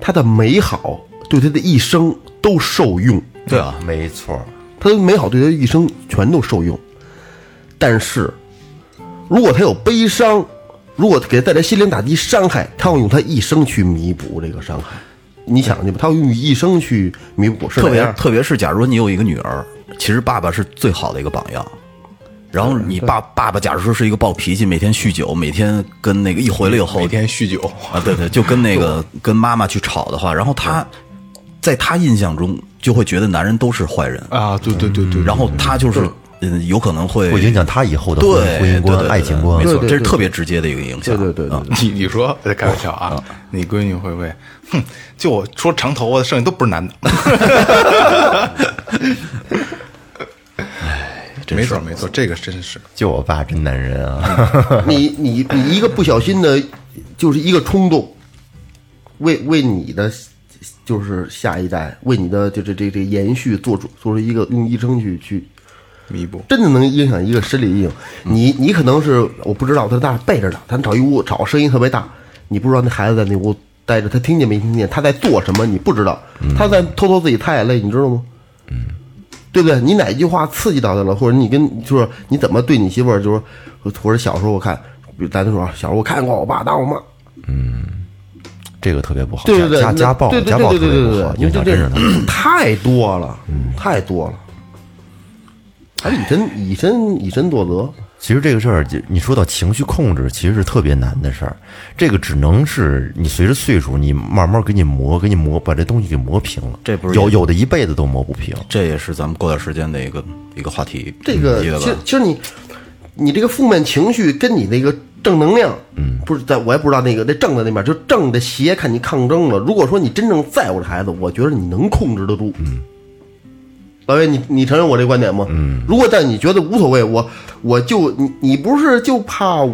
他的美好对他的一生都受用。对啊，没错，他的美好对他一生全都受用。但是，如果他有悲伤，如果给他带来心灵打击、伤害，他要用他一生去弥补这个伤害。你想去吧，他要用一生去弥补，是特别？特别是假如你有一个女儿，其实爸爸是最好的一个榜样。然后你爸爸爸，假如说是一个暴脾气，每天酗酒，每天跟那个一回来以后每天酗酒，啊，对对，就跟那个 [LAUGHS] 跟妈妈去吵的话，然后他在他印象中就会觉得男人都是坏人，啊，对对对对，然后他就是嗯，有可能会会影响他以后的婚对婚姻观、爱情观。没错，这是特别直接的一个影响。对对对你你说在开玩笑啊？[LAUGHS] 你闺女会不会？哼，就我说长头发的，剩下都不是男的。[LAUGHS] 没错没错，这个真是 [LAUGHS] 就我爸真男人啊！你你你一个不小心的，就是一个冲动，为为你的就是下一代，为你的就这这这延续做出做出一个用一生去去弥补。真的能影响一个身体阴影。你你可能是我不知道，他那背着呢，他找一屋找，声音特别大，你不知道那孩子在那屋待着，他听见没听见，他在做什么，你不知道，他在偷偷自己擦眼泪，你知道吗？嗯，对不对？你哪句话刺激到他了，或者你跟就是你怎么对你媳妇儿，就是说或者小时候我看，比如咱就说小时候我看过我爸打我妈，这个特别不好，对对对，家家暴家暴特别不好，影响就这真太多了，太多了，还以身以身以身作则。其实这个事儿，就你说到情绪控制，其实是特别难的事儿。这个只能是你随着岁数，你慢慢给你磨，给你磨，把这东西给磨平了。这不是有有的一辈子都磨不平。这也是咱们过段时间的一个一个话题。这个？其实其实你你这个负面情绪跟你那个正能量，嗯，不是在我也不知道那个那正的那面，就正的邪看你抗争了。如果说你真正在乎这孩子，我觉得你能控制得住。嗯，老魏，你你承认我这观点吗？嗯，如果但你觉得无所谓，我我就你你不是就怕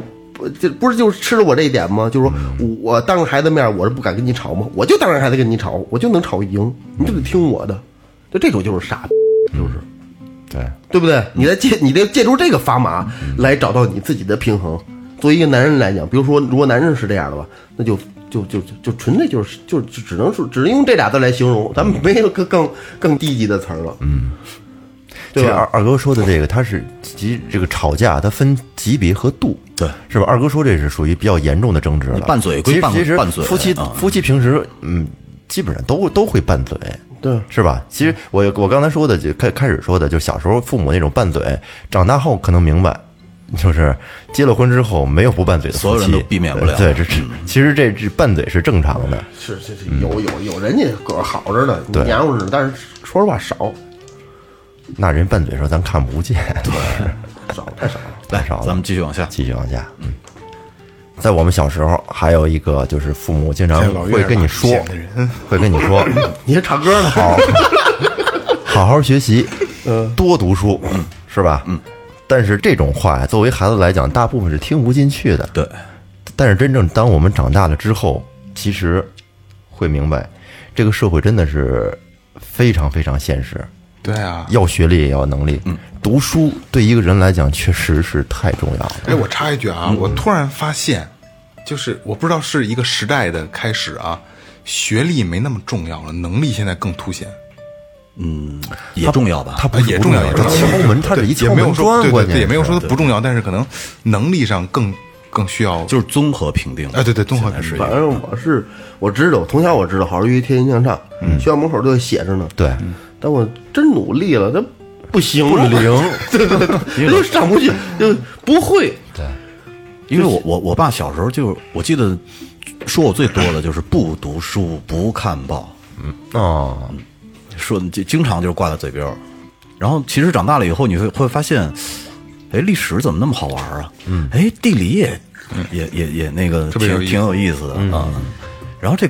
不是就是吃了我这一点吗？就是说我当着孩子面，我是不敢跟你吵吗？我就当着孩子跟你吵，我就能吵赢，你就得听我的。就这种就是傻逼，就是。对，对不对？你得借你得借助这个砝码来找到你自己的平衡。作为一个男人来讲，比如说，如果男人是这样的吧，那就就就就就纯粹就是就就只能说只能用这俩字来形容，咱们没有更更更低级的词儿了。嗯，对二二哥说的这个，他是级这个吵架，它分级别和度，对是吧？二哥说这是属于比较严重的争执了。拌嘴归拌其实其实拌嘴夫妻啊夫妻平时嗯，基本上都都会拌嘴，对，是吧？其实我我刚才说的，就开开始说的，就小时候父母那种拌嘴，长大后可能明白，就是结了婚之后没有不拌嘴的夫妻，所有人都避免不了对，这是其实这这拌嘴是正常的。是是是，有有有人家个好着呢，对娘们儿，但是说实话少那人拌嘴的时候咱看不见，少太少了。太少了。咱们继续往下。继续往下，嗯，在我们小时候，还有一个就是父母经常会跟你说会跟你说，你是唱歌呢？好，[LAUGHS] 好好学习，多读书，是吧？嗯。但是这种话呀，作为孩子来讲，大部分是听不进去的。对，但是真正当我们长大了之后，其实会明白，这个社会真的是非常非常现实，对啊，要学历也要能力。嗯，读书对一个人来讲确实是太重要了。哎，我插一句啊，我突然发现，就是我不知道是一个时代的开始啊，学历没那么重要了，能力现在更凸显。也重要吧？它不也重要，也它重要敲门，它是一也敲门没有说砖，关键对对对，也没有说是它不重要，但是可能能力上更更需要。就是综合评定。哎，对对，综合现在是反正我是我知道，从小我知道好好学习，天天向上，学校门口都写着呢。对，但我真努力了，他不行，不灵，对 [LAUGHS] 对对，他就上不去，就不会。对因为我我我爸小时候就我记得说我最多的就是不读书不看报，嗯哦，说就经常就是挂在嘴边儿。然后其实长大了以后，你会会发现，哎，历史怎么那么好玩啊？嗯，哎，地理也也也也那个挺挺有意思的啊。然后这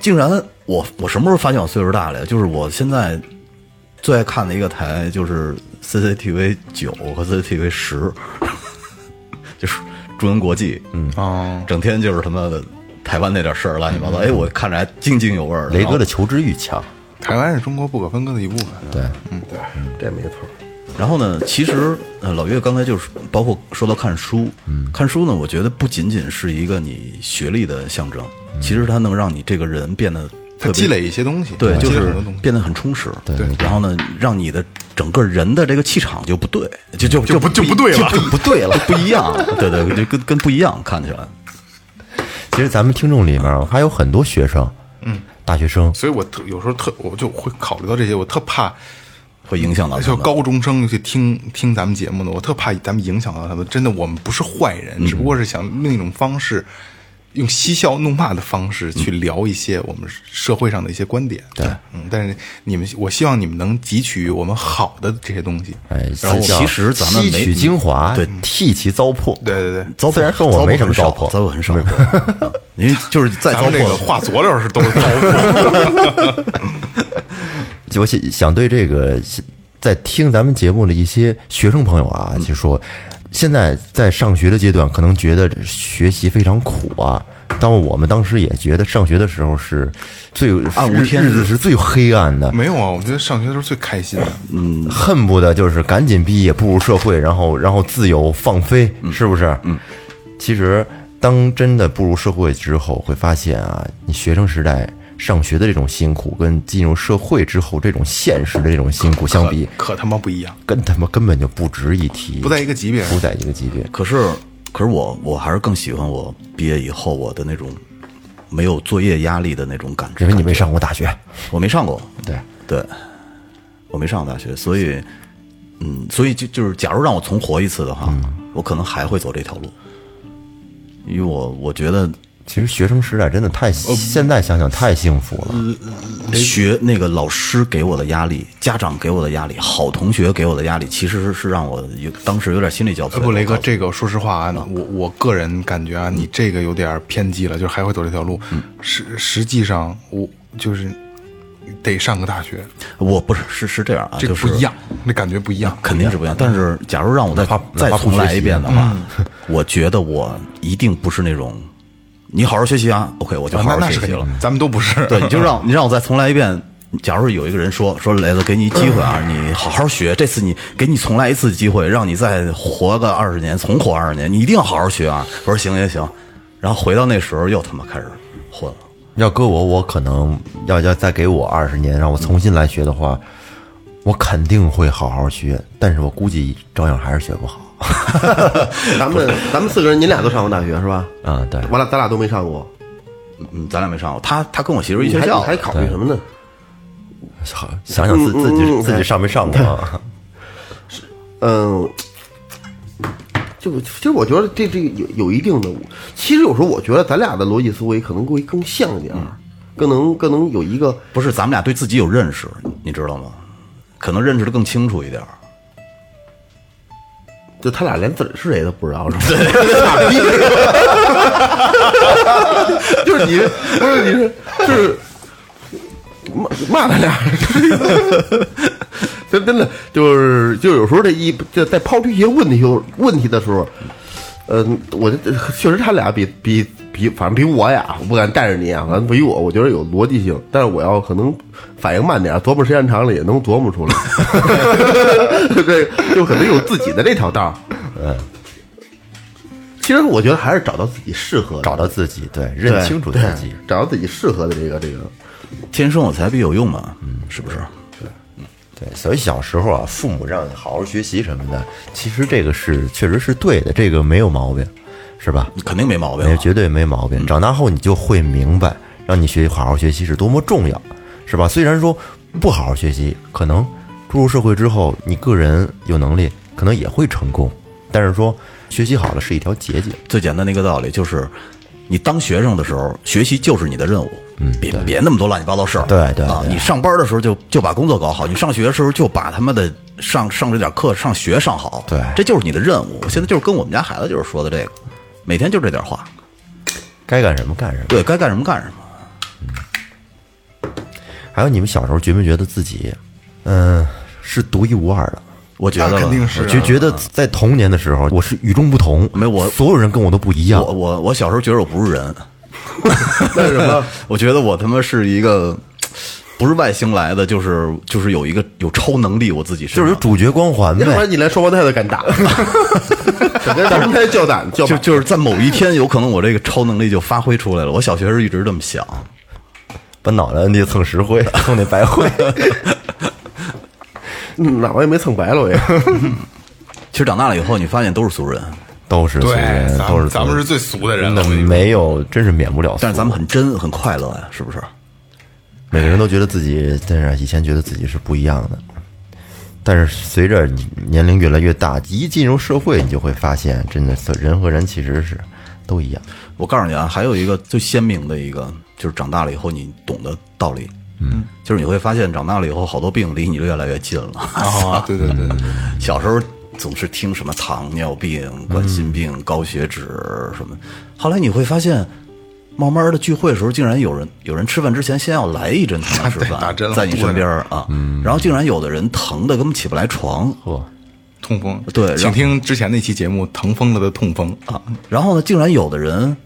竟然我我什么时候发现我岁数大了呀？就是我现在最爱看的一个台就是 CCTV 九和 CCTV 十，[LAUGHS] 就是中文国际，嗯，哦，整天就是他妈的台湾那点事儿乱七八糟，哎，我看着还津津有味儿。雷哥的求知欲强，台湾是中国不可分割的一部分。对，嗯，对。这没错。然后呢，其实呃，老岳刚才就是包括说到看书，嗯，看书呢，我觉得不仅仅是一个你学历的象征，其实它能让你这个人变得特别它积累一些东西，对，就是。变得很充实，对对。然后呢，让你的整个人的这个气场就不对，就就就不就不对了。就不不对了，[LAUGHS] 不一样，对对，就跟跟不一样，看起来。其实咱们听众里面还有很多学生，嗯，大学生，所以我特有时候特我就会考虑到这些，我特怕会影响到他就们。高中生去听听咱们节目的，我特怕咱们影响到他们。真的，我们不是坏人，只不过是想另一种方式，用嬉笑怒骂的方式去聊一些我们社会上的一些观点。对，嗯，但是你们，我希望你们能汲取我们好的这些东西。哎，然后其实咱们没吸取精华，对替其糟粕，对对对，糟粕虽然说我没什么糟粕糟粕。很少，[LAUGHS] 因为就是再糟咱这个粕。的话佐料是都是糟粕。就 [LAUGHS] 我想想对这个在听咱们节目的一些学生朋友啊，就说现在在上学的阶段，可能觉得学习非常苦啊。但我们当时也觉得上学的时候是最暗无天日是最黑暗的，没有啊，我觉得上学的时候最开心的。嗯，恨不得就是赶紧毕业，步入社会，然后然后自由放飞，是不是？嗯，其实当真的步入社会之后，会发现啊，你学生时代上学的这种辛苦，跟进入社会之后这种现实的这种辛苦相比，可他妈不一样，跟他妈根本就不值一提，不在一个级别。不在一个级别。可是，可是我我还是更喜欢我毕业以后我的那种没有作业压力的那种感觉。因为你没上过大学，我没上过，对。对，我没上过大学，所以，嗯，所以就就是，假如让我重活一次的话，我可能还会走这条路，因为我我觉得其实学生时代真的太，现在想想太幸福了。学那个老师给我的压力，家长给我的压力，好同学给我的压力，其实是让我有当时有点心力交瘁。呃不，雷哥，这个说实话啊，我我个人感觉啊，你这个有点偏激了，就是还会走这条路。实实际上，我就是得上个大学，我不是是是这样啊，就是这个不一样，那感觉不一样。肯定是不一样。但是，假如让我再再重来一遍的话，[LAUGHS] 我觉得我一定不是那种，你好好学习啊，OK，我就啊好好学习了。，咱们都不是。对，你就让 [LAUGHS] 你让我再重来一遍。假如有一个人说说雷子，给你一机会啊，[LAUGHS] 你好好学，这次你给你重来一次机会，让你再活个二十年，重活二十年，你一定要好好学啊！我说行也行，然后回到那时候又他妈开始混了。要搁我，我可能要要再给我二十年，让我重新来学的话，我肯定会好好学，但是我估计照样还是学不好。[LAUGHS] 咱们咱们四个人，你俩都上过大学是吧？啊，对，完了，咱俩都没上过，嗯，咱俩没上过，他他跟我媳妇儿一你学校，还考虑什么呢？好想想自自己嗯嗯自己上没上过啊？[LAUGHS] 嗯，就其实我觉得这这个有有一定的，其实有时候我觉得咱俩的逻辑思维可能会更像一点儿，更能更能有一个不是咱们俩对自己有认识，你知道吗？可能认识的更清楚一点儿。就他俩连自己是谁都不知道，是吧？傻逼，[LAUGHS] 就是你，不是你是就是骂骂他俩，[LAUGHS] 真真的就是就有时候这一就在抛出一些问题问题的时候，嗯，我这确实他俩比比比，反正比我呀，我不敢带着你啊，反正比我，我觉得有逻辑性，但是我要可能反应慢点，琢磨时间长了也能琢磨出来，[LAUGHS] 对，就可能有自己的这条道儿。嗯，其实我觉得还是找到自己适合的，找到自己，对，认清楚自己。找到自己适合的这个这个。天生我材必有用嘛，嗯，是不是？对对，所以小时候啊，父母让你好好学习什么的，其实这个是确实是对的，这个没有毛病，是吧？肯定没毛病啊。绝对没毛病。长大后你就会明白，让你学习好好学习是多么重要，是吧？虽然说不好好学习，可能步入社会之后，你个人有能力，可能也会成功，但是说学习好了是一条捷径。最简单的一个道理就是，你当学生的时候，学习就是你的任务。嗯，别别那么多乱七八糟事儿。对对对！啊你上班的时候就就把工作搞好，你上学的时候就把他妈的上上这点课上学上好。对这就是你的任务。我现在就是跟我们家孩子就是说的这个，每天就这点话。该干什么干什么。对该干什么干什么。还有你们小时候觉没觉得自己，嗯、是独一无二的？我觉得那肯定是就觉得在童年的时候，我是与众不同，没我所有人跟我都不一样。我我我小时候觉得我不是人，[LAUGHS] 那是什么？我觉得我他妈是一个不是外星来的，就是就是有一个有超能力，我自己是就是有主角光环呗要不。然你连双胞胎都敢打，[LAUGHS] 整个双胞胎叫胆叫就就是在某一天，有可能我这个超能力就发挥出来了。我小学时候一直这么想，把脑袋摁地蹭石灰，蹭那白灰。[LAUGHS] 嗯脑袋没蹭白了我也。[LAUGHS] 其实长大了以后，你发现都是俗人，都是俗对，人，咱都是咱们是最俗的人没有，真是免不了俗。但是咱们很真很快乐呀，是不是？每个人都觉得自己，但是以前觉得自己是不一样的。但是随着你年龄越来越大，一进入社会，你就会发现，真的人和人其实是都一样。我告诉你啊，还有一个最鲜明的一个，就是长大了以后你懂的道理。嗯，就是你会发现，长大了以后，好多病离你越来越近了。啊，对对对对对，小时候总是听什么糖尿病、冠心病、高血脂什么，后来你会发现，慢慢的聚会的时候，竟然有人有人吃饭之前先要来一针糖吃饭，[LAUGHS] 在你身边啊，然后竟然有的人疼的根本起不来床，呵，痛风，对请听之前那期节目《疼疯了的痛风》啊，然后呢，竟然有的人，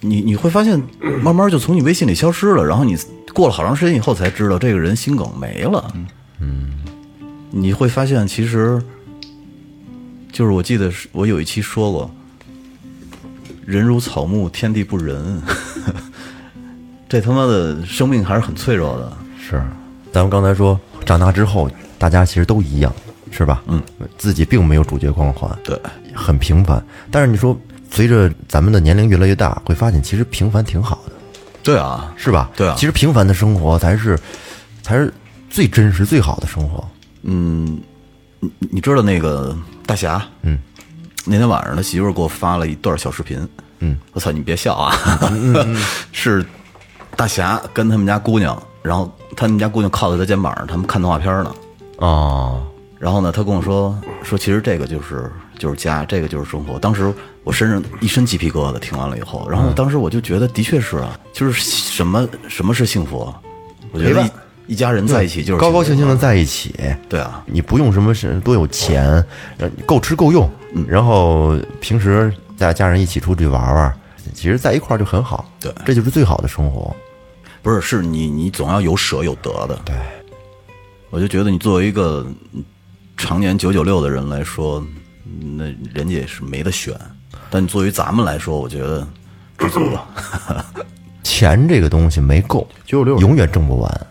你你会发现，慢慢就从你微信里消失了，然后你过了好长时间以后才知道这个人心梗没了。嗯，你会发现其实，就是我记得是我有一期说过，人如草木，天地不仁，[LAUGHS] 这他妈的生命还是很脆弱的。是，咱们刚才说长大之后，大家其实都一样，是吧？嗯，自己并没有主角光环，对，很平凡。但是你说，随着咱们的年龄越来越大，会发现其实平凡挺好的，对啊，是吧？对啊其实平凡的生活才是，才是最真实、最好的生活。嗯你你知道那个大侠？嗯，那天晚上他媳妇儿给我发了一段小视频。嗯，我操，你别笑啊！[LAUGHS] 是大侠跟他们家姑娘，然后他们家姑娘靠在他肩膀上，他们看动画片呢。哦，然后呢，他跟我说说，其实这个就是就是家，这个就是生活。当时我身上一身鸡皮疙瘩，听完了以后，然后当时我就觉得，的确是啊，就是什么什么是幸福啊？我觉得一一家人在一起就是高高兴兴的。在一起，对啊，你不用什么是多有钱，呃够吃够用，然后平时大家人一起出去玩玩，其实在一块儿就很好。对这就是最好的生活。不是，是你你总要有舍有得的。对，我就觉得你作为一个嗯常年九九六的人来说，嗯那人家也是没得选。但你作为咱们来说，我觉得知足了。[LAUGHS] 钱这个东西没够，九九六永远挣不完。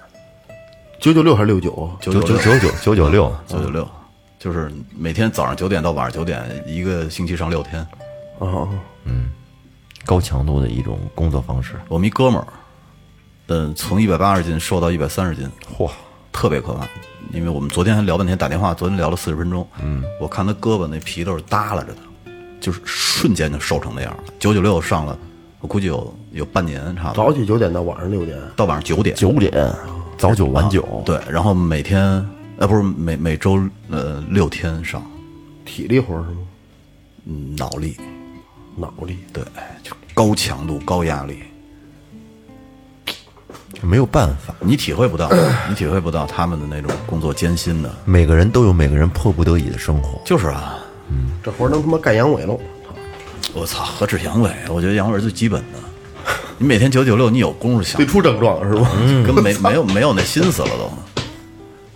九九六还是六九？九九九九九九九六，九九六，就是每天早上九点到晚上九点，一个星期上六天。哦，嗯，高强度的一种工作方式。我们一哥们儿，嗯，从一百八十斤瘦到一百三十斤，嚯，特别可怕。因为我们昨天还聊半天，打电话，昨天聊了四十分钟。嗯，我看他胳膊那皮都是耷拉着的，就是瞬间就瘦成那样了。九九六上了，我估计有有半年差不多，早起九点到晚上六点，到晚上九点。九点，早九晚九。对，然后每天呃不是每每周呃六天上，体力活是吗？嗯脑力脑力。对，就高强度高压力，没有办法，你体会不到，[CLEARS THROAT] 你体会不到他们的那种工作艰辛的。每个人都有每个人迫不得已的生活。就是啊，这活能他妈干阳痿喽！我操，何止阳痿？我觉得阳痿是最基本的。你每天九九六，你有功夫想最，初症状是吧？[LAUGHS] 根本没没有没有那心思了都。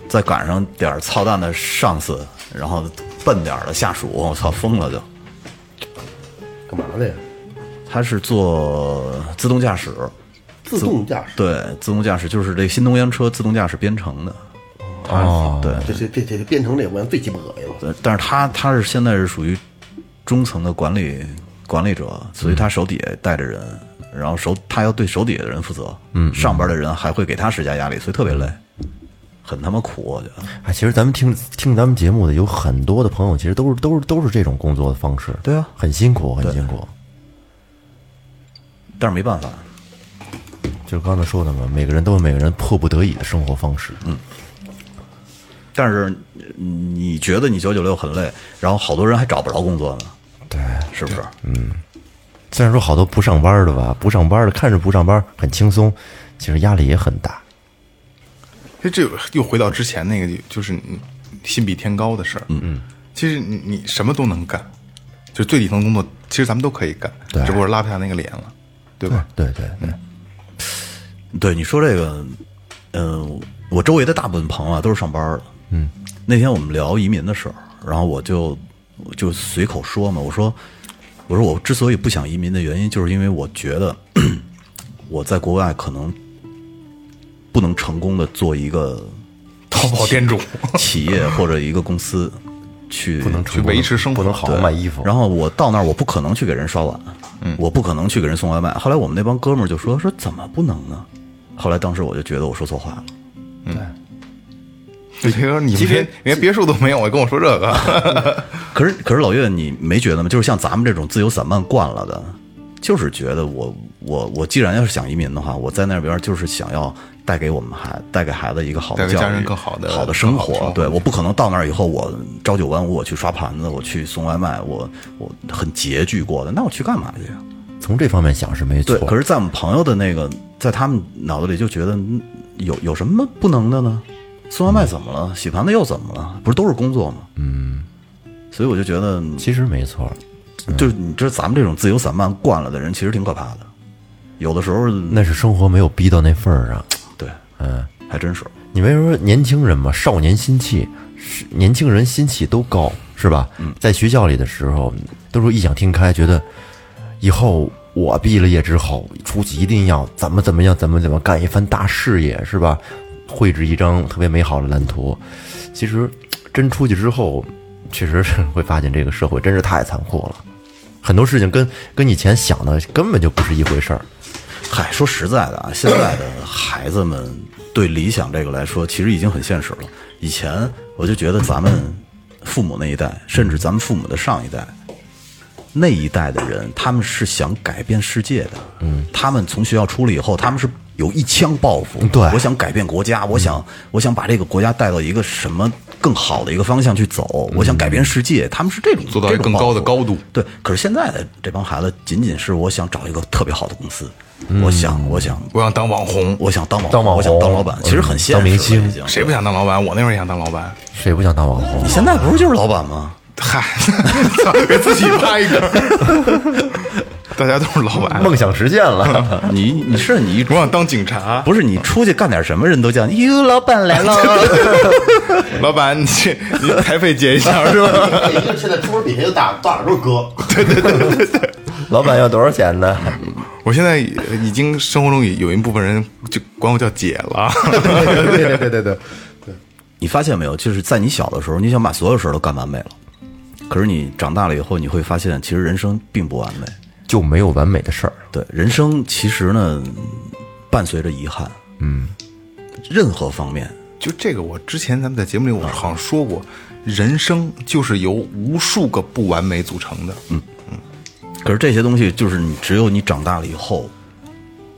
再赶上点儿操蛋的上司，然后笨点儿的下属，我操，疯了就。干嘛的呀？他是做自动驾驶，自动驾驶。对，自动驾驶就是这新能源车自动驾驶编程的。哦，对，这这这这编程这我最鸡巴恶心了。对，但是他他是现在是属于中层的管理管理者，所以他手底下带着人，然后手他要对手底下的人负责，嗯，上边的人还会给他施加压力，所以特别累，很他妈苦，我觉得。哎，其实咱们听听咱们节目的有很多的朋友，其实都是都是都是这种工作的方式。对啊很辛苦，很辛苦。但是没办法，就是刚才说的嘛，每个人都有每个人迫不得已的生活方式。嗯，但是嗯你觉得你九九六很累，然后好多人还找不着工作呢，对。是不是？虽然说好多不上班的吧，不上班的看着不上班很轻松，其实压力也很大。其实这又回到之前那个，就是你心比天高的事儿。嗯嗯，其实你你什么都能干，就最底层工作，其实咱们都可以干，对只不过是拉不下那个脸了，对吧？对对对，对你说这个，嗯、我周围的大部分朋友啊都是上班的。嗯，那天我们聊移民的事儿，然后我就我就随口说嘛，我说我说我之所以不想移民的原因，就是因为我觉得我在国外可能不能成功的做一个淘宝店主，[LAUGHS] 企业或者一个公司去不能去维持生活不能好好卖衣服。然后我到那儿，我不可能去给人刷碗，嗯，我不可能去给人送外卖。后来我们那帮哥们儿就说说怎么不能呢？后来当时我就觉得我说错话了。[LAUGHS] 你别说你们连连别墅都没有，我跟我说这个，[LAUGHS] 可是可是老岳，你没觉得吗？就是像咱们这种自由散漫惯了的，就是觉得我我我既然要是想移民的话，我在那边就是想要带给我们孩带给孩子一个好的教育，家人更好的好的生活对，我不可能到那儿以后我朝九晚五，我去刷盘子，我去送外卖，我我很拮据过的，那我去干嘛去呀？从这方面想是没错对，。可是，在我们朋友的那个，在他们脑子里就觉得嗯有有什么不能的呢？送外卖怎么了？洗盘子又怎么了？不是都是工作吗？嗯，所以我就觉得，其实没错，就是你知道咱们这种自由散漫惯了的人，其实挺可怕的。有的时候，那是生活没有逼到那份儿上。[TSK] 对，嗯，还真是。你为什么说年轻人嘛，少年心气，是年轻人心气都高，是吧？在学校里的时候，都说异想天开，觉得以后我毕了业之后出去一定要怎么怎么样，怎么怎么干一番大事业，是吧？绘制一张特别美好的蓝图。其实真出去之后，确实是会发现这个社会真是太残酷了，很多事情跟跟以前想的根本就不是一回事儿。嗨，说实在的啊，现在的孩子们对理想这个来说，其实已经很现实了。以前我就觉得咱们父母那一代，甚至咱们父母的上一代那一代的人，他们是想改变世界的。嗯，他们从学校出来以后，他们是有一腔抱负。对我想改变国家，我想我想把这个国家带到一个什么更好的一个方向去走，我想改变世界。他们是这种做到一个更高的高度对，可是现在的这帮孩子，仅仅是我想找一个特别好的公司，我想，我想，我想当网红，我想当网当网我想当老板，其实很现实当明星谁不想当老板？我那会儿也想当老板。谁不想当网红？你现在不是就是老板吗？嗨，[LAUGHS] 给自己拍一个，大家都是老板。梦想实现了。[LAUGHS] 你你是你一我想当警察，不是你出去干点什么，人都叫你哟，老板来了。[LAUGHS] 老板，你去你台费结一下是吧？现在桌底下就打打都是哥，老板要多少钱呢？我现在已经生活中有一部分人就管我叫姐了。对对对对对，你发现没有？就是在你小的时候，你想把所有事儿都干完美了，可是你长大了以后，你会发现，其实人生并不完美。就没有完美的事儿。对，人生其实呢，伴随着遗憾。嗯，任何方面，就这个，我之前咱们在节目里我好像说过，人生就是由无数个不完美组成的。嗯，可是这些东西，就是你只有你长大了以后，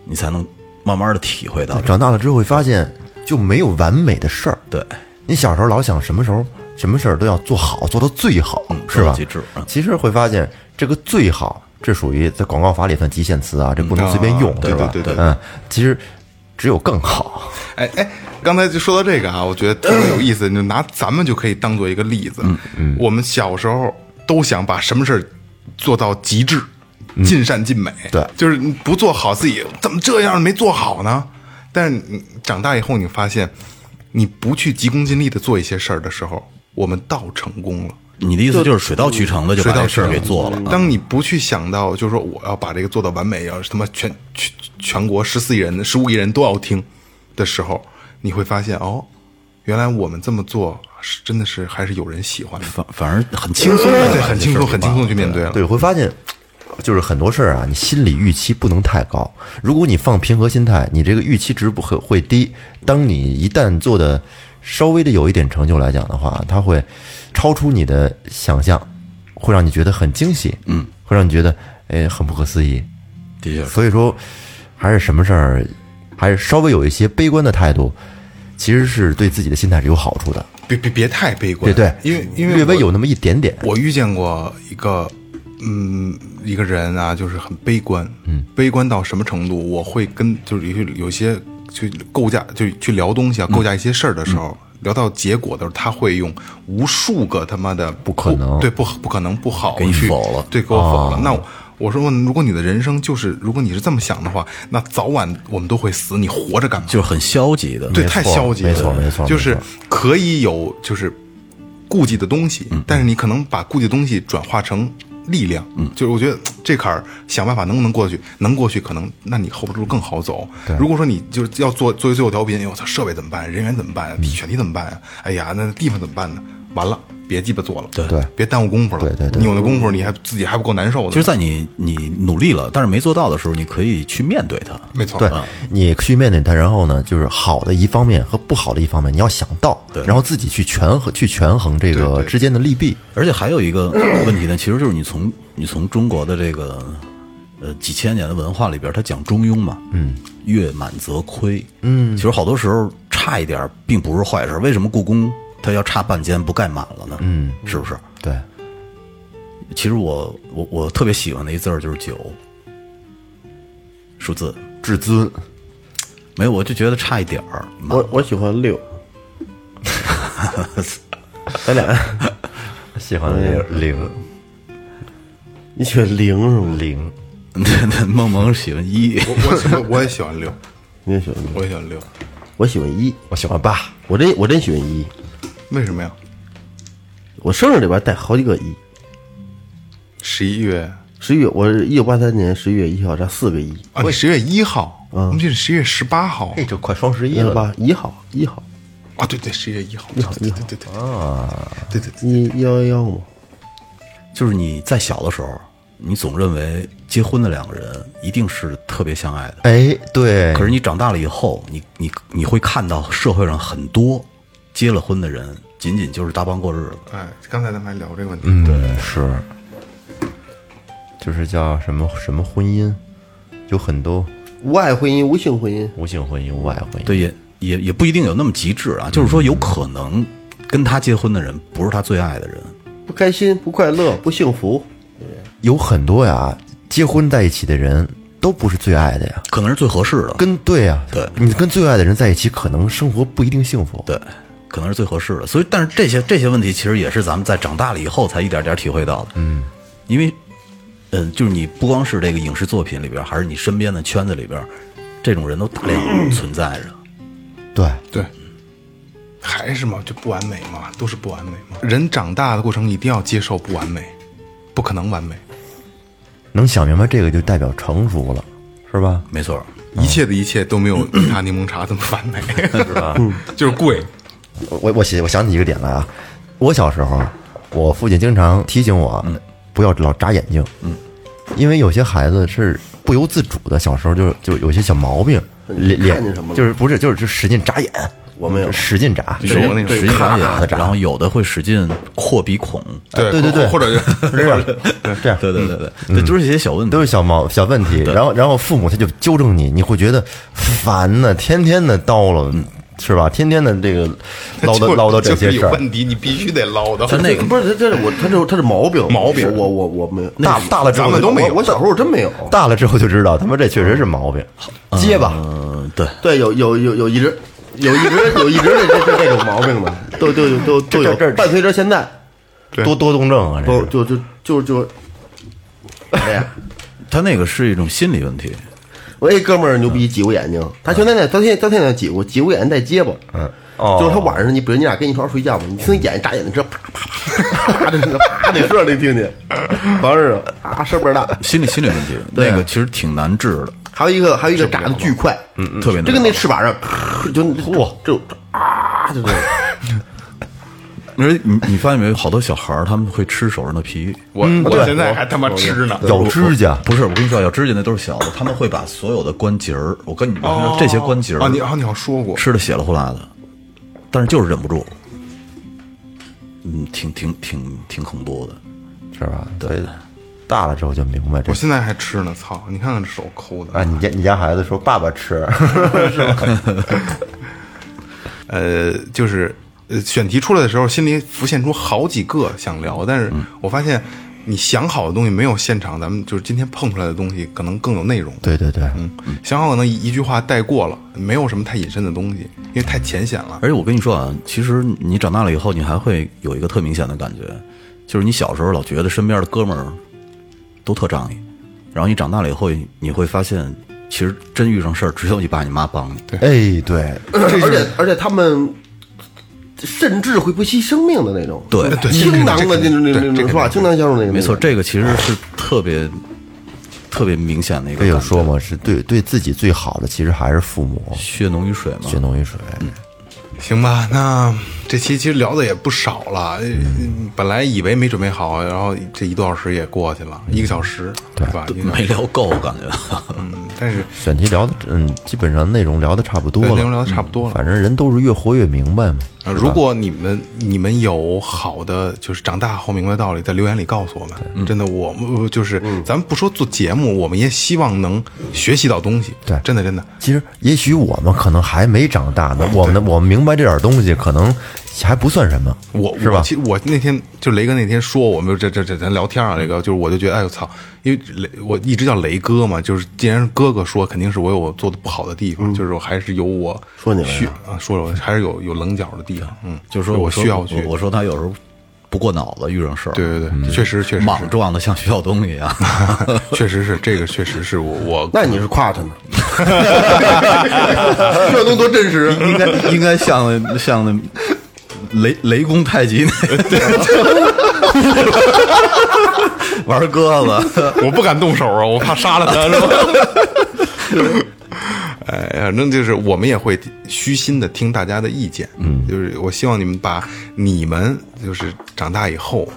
你才能慢慢的体会到。长大了之后会发现，就没有完美的事儿。对，你小时候老想什么时候什么事儿都要做好，做到最好，是吧？极致嗯其实会发现，这个最好，这属于在广告法里算极限词啊，这不能随便用，啊对吧？对对对嗯，其实只有更好。哎哎，刚才就说到这个啊，我觉得特别有意思。[COUGHS] 就拿咱们就可以当做一个例子。嗯嗯，我们小时候都想把什么事儿做到极致，尽善尽美。对就是你不做好自己，怎么这样没做好呢？但是你长大以后，你发现你不去急功近利的做一些事儿的时候，我们倒成功了。你的意思就是水到渠成的就把这事儿给做了。当你不去想到，就是说我要把这个做到完美，要他妈全全全国十四亿人、十五亿人都要听的时候，你会发现哦，原来我们这么做是真的是还是有人喜欢的，反反而很轻松的，对，很轻松，很轻松去面对了。对，会发现，就是很多事儿啊，你心理预期不能太高。如果你放平和心态，你这个预期值不会会低。当你一旦做的稍微的有一点成就来讲的话，它会超出你的想象，会让你觉得很惊喜，嗯，会让你觉得哎很不可思议。的确。所以说，还是什么事儿，还是稍微有一些悲观的态度，其实是对自己的心态是有好处的。别别别太悲观，对对，因为因为我略微有那么一点点。我遇见过一个，嗯，一个人啊，就是很悲观，嗯，悲观到什么程度？我会跟就是有些有些去构架，就去聊东西啊，构架一些事儿的时候，聊到结果的时候，他会用无数个他妈的不可能。对不不可能不好给你去否了。对，给我否了。那我我说，如果你的人生就是，如果你是这么想的话，那早晚我们都会死，你活着干嘛？就是很消极的。对，太消极了，没错没错就是可以有就是顾忌的东西，但是你可能把顾忌的东西转化成力量，嗯，就是我觉得这坎儿想办法能不能过去，能过去可能那你后边路更好走。如果说你就是要做作为最后调频，哎我操，设备怎么办？人员怎么办？选题怎么办？哎呀，那地方怎么办呢？完了，别鸡巴做了，对对别耽误功夫了，对对对你有那功夫，你还自己还不够难受的，其实，在你你努力了，但是没做到的时候，你可以去面对它。没错，对，你去面对它，然后呢，就是好的一方面和不好的一方面，你要想到，然后自己去权衡，去权衡这对对个之间的利弊。而且还有一个 [CLEARS THROAT] 问题呢，其实就是你从你从中国的这个呃几千年的文化里边，它讲中庸嘛，嗯，月满则亏，嗯，其实好多时候差一点并不是坏事。为什么故宫它要差半间不盖满了呢？嗯，是不是？对，其实我我我特别喜欢的一字儿就是九，数字。至尊，没有，我就觉得差一点儿。我我喜欢六，[LAUGHS] 咱俩。喜欢零零。你喜欢零是吗？零，那 [LAUGHS] 那梦萌喜欢一，我我喜欢我也喜欢六，你也喜欢零？我也喜欢六，我喜欢一，我喜欢八，我真我真喜欢一，为什么呀？我生日里边带好几个一。十一月。十一月，我一九八三年十一月一号，这四个一，啊，你十月一号，我们这是十月十八号。这就快双十一了。吧？一号，一号，啊，对对，十月一号，一号一号。对对对。啊，对对对，一幺幺幺嘛。就是你在小的时候，你总认为结婚的两个人一定是特别相爱的，哎，对，可是你长大了以后，你你你会看到社会上很多结了婚的人，仅仅就是搭帮过日子。哎，刚才咱们还聊这个问题，嗯，对，是，就是叫什么什么婚姻，有很多无爱婚姻，无性婚姻，无性婚姻、无爱婚姻。对，也也也不一定有那么极致啊，就是说有可能跟他结婚的人不是他最爱的人。不开心，不快乐，不幸福。有很多呀，结婚在一起的人都不是最爱的呀。可能是最合适的，跟对呀，对你跟最爱的人在一起，可能生活不一定幸福。对，可能是最合适的。所以，但是这些这些问题，其实也是咱们在长大了以后才一点点体会到的。嗯，因为，嗯，就是你不光是这个影视作品里边，还是你身边的圈子里边，这种人都大量存在着。对，对，还是嘛，就不完美嘛，都是不完美嘛。人长大的过程一定要接受不完美，不可能完美，能想明白这个就代表成熟了，是吧？没错，一切的一切都没有 [CLEARS THROAT] 利他柠檬茶这么完美，是吧？[LAUGHS] 就是贵，我我想我想起一个点来啊，我小时候，我父亲经常提醒我，不要老眨眼睛，嗯，因为有些孩子是不由自主的，小时候就就有些小毛病，脸脸什么就是不是就是就使劲眨眼，我们有使劲眨，是我那个使劲眨眼，咔的眨然后有的会使劲扩鼻孔。对对对对或者就这样这样，对。对对对，[LAUGHS] 这都是一些小问题都。是小毛小问题，然后然后父母他就纠正你，你会觉得烦呢，天天的叨唠，是吧？天天的这个唠叨唠叨这些事儿，问题，你必须得唠叨。他那个 [LAUGHS] 不是他这是我他这他是毛病。毛病。我我我没有大大了之后咱们都没有。我我小时候真没有。大了之后就知道，他妈这确实是毛病，结巴。嗯，对，对，有有有有一直有一直有一直这这这这种毛病的，都都有都都有。这这这伴随着现在多多动症啊，这就就就就，哎呀，他那个是一种心理问题。我一哥们儿牛逼，挤过眼睛，他现在呢，他现他现在挤过挤过眼睛带结巴，嗯哦，就是他晚上你比如你俩跟一床睡觉嘛，你听眼睛眨眼睛，这啪啪啪啪的那个啪的声儿你听见，完事儿啊声倍儿大。心理心理问题，[LAUGHS] 对那个其实挺难治的，还有一个还有一个眨的巨快，嗯特别难这跟那翅膀上就嚯就啊就这样。而且你你发现没有，好多小孩儿他们会吃手上的皮。我我现在还他妈吃呢，咬指甲，不是，我跟你说，咬指甲那都是小的，他们会把所有的关节儿，我跟你们说，这些关节儿啊，你儿啊，你好像说过，吃的血了呼啦的，但是就是忍不住，嗯，挺挺挺挺恐怖的。是吧？对，大了之后就明白这我现在还吃呢，操！你看看这手抠的啊，你家你家孩子说爸爸吃 [LAUGHS] [LAUGHS] 呃，就是呃，选题出来的时候，心里浮现出好几个想聊，但是我发现你想好的东西没有现场，咱们就是今天碰出来的东西可能更有内容。对对对，嗯，想好可能一一句话带过了，没有什么太隐身的东西，因为太浅显了。而且我跟你说啊，其实你长大了以后，你还会有一个特明显的感觉，就是你小时候老觉得身边的哥们儿都特仗义，然后你长大了以后，你会发现，其实真遇上事儿，只有你爸你妈帮你。对，哎对，而且而且他们甚至会不惜生命的那种，对对倾囊的那种那对这个种是吧？倾囊相助那个，没错，这个其实是特别特别明显的一个这有说嘛，是对对自己最好的，其实还是父母，血浓于水嘛。血浓于水。行吧，那这期其实聊的也不少了。呃本来以为没准备好，然后这一多小时也过去了，一个小时，对吧？没聊够，感觉。嗯，[LAUGHS] 但是选题聊的，嗯，基本上内容聊的差不多了，内容聊的差不多了反正人都是越活越明白嘛。呃，如果你们你们有好的，就是长大后明白道理，在留言里告诉我们。真的，我们呃就是咱们不说做节目，我们也希望能学习到东西。对真的真的，其实也许我们可能还没长大呢，我们我们明白这点东西，可能还不算什么，我是吧我？其实我那天就雷哥那天说我们这这这咱聊天啊，雷哥就是我就觉得哎呦操，因为雷我一直叫雷哥嘛，就是既然哥哥说，肯定是我有我做的不好的地方，就是我还是有我说你了需啊说了我还是有有棱角的地方，嗯，就是说，我需要去我我说他有时候不过脑子，遇上事儿，对对对，确实确实莽撞的像徐晓东一样。确实是 [LAUGHS] 这个，确实是我我 [LAUGHS] 那你是夸他呢？徐晓东多真实！应该应该像像那雷雷公太极那玩鸽子，我不敢动手啊，我怕杀了他，是吧？[LAUGHS] 哎，反正就是我们也会虚心的听大家的意见，嗯，就是我希望你们把你们就是长大以后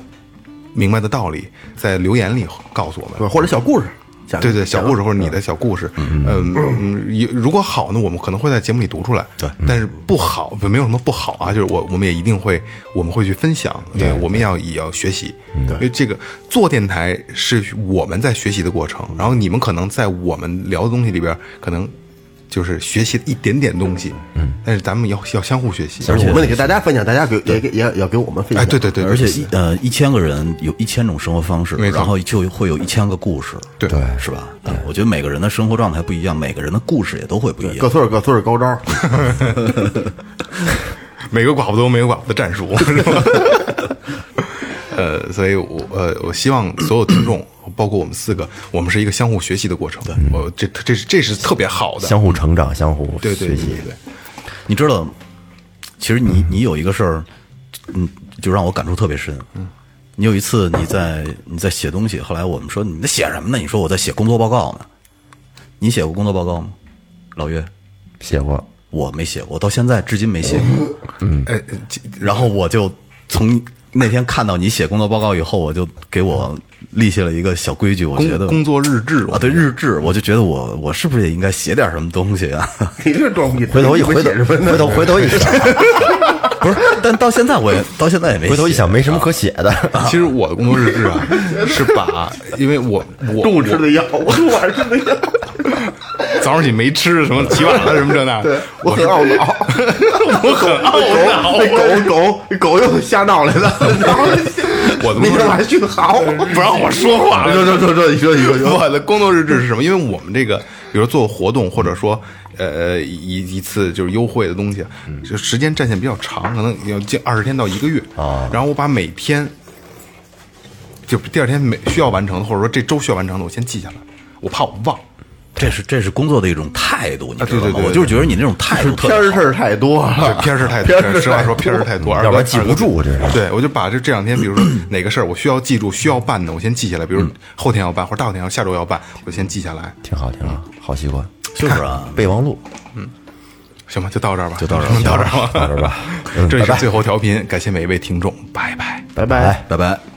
明白的道理，在留言里告诉我们。或者小故事，讲对对，小故事或者你的小故事，嗯。嗯，如果好呢，我们可能会在节目里读出来，对，但是不好，没有什么不好啊，就是我我们也一定会，我们会去分享，对，我们要也要学习，因为这个做电台是我们在学习的过程，然后你们可能在我们聊的东西里边，可能就是学习一点点东西，嗯，但是咱们要要相互学习，而且我们得给大家分享，大家给也给也要给我们分享。哎，对对对，而且一呃一千个人有一千种生活方式，然后就会有一千个故事，对是吧？对，我觉得每个人的生活状态不一样，每个人的故事也都会不一样 [LAUGHS] 各。村儿各村儿高招，[LAUGHS] 每个寡妇都有每个寡妇的战术，是吧？[LAUGHS] 呃，所以我呃，我希望所有听众，包括我们四个，我们是一个相互学习的过程。对我这这是这是特别好的。相互成长，相互对对学习。对对对，你知道，其实你你有一个事儿，嗯，就让我感触特别深。嗯，你有一次你在你在写东西，后来我们说你在写什么呢？你说我在写工作报告呢。你写过工作报告吗？老岳，写过，我没写过，我到现在至今没写过。哎，然后我就从那天看到你写工作报告以后，我就给我立下了一个小规矩，我觉得工工作日志啊，对日志，我就觉得我我是不是也应该写点什么东西啊？[LAUGHS] 你这装逼！回头一回头回头回头一想，[LAUGHS] 不是，但到现在我也到现在也没。回头一想，没什么可写的。其实我的工作日志啊，[LAUGHS] 是把，因为我我中午吃的药，我中午晚上吃的药，[LAUGHS] 早上起没吃什么起晚了什么这那的，我很懊恼，我很懊恼，那狗狗狗又瞎闹来了，我的那天我还训好，不让我说话，说说说说，你说你说你说，我的工作日志是什么？因为我们这个，比如做活动，或者说呃一一次就是优惠的东西，就时间战线比较长，可能要近二十天到一个月啊。然后我把每天就第二天每需要完成的，或者说这周需要完成的，我先记下来，我怕我忘。这是这是工作的一种态度，你知道吗？对对对对我就是觉得你那种态度片儿事儿太多对了，片儿事太多，片儿实话说片儿事太多，要不然记不住这是对，我就把这这两天，比如说哪个事儿我需要记住、需要办的，我先记下来。比如后天要办，或者大后天要下周要办，我先记下来。挺好，挺好，好习惯。就是啊，备忘录，嗯行吧，就到这儿吧，就到这儿 [LAUGHS] 到这儿吧，到这儿吧。嗯 [LAUGHS] 这里是最后调频，感谢每一位听众，拜拜。拜拜。拜拜。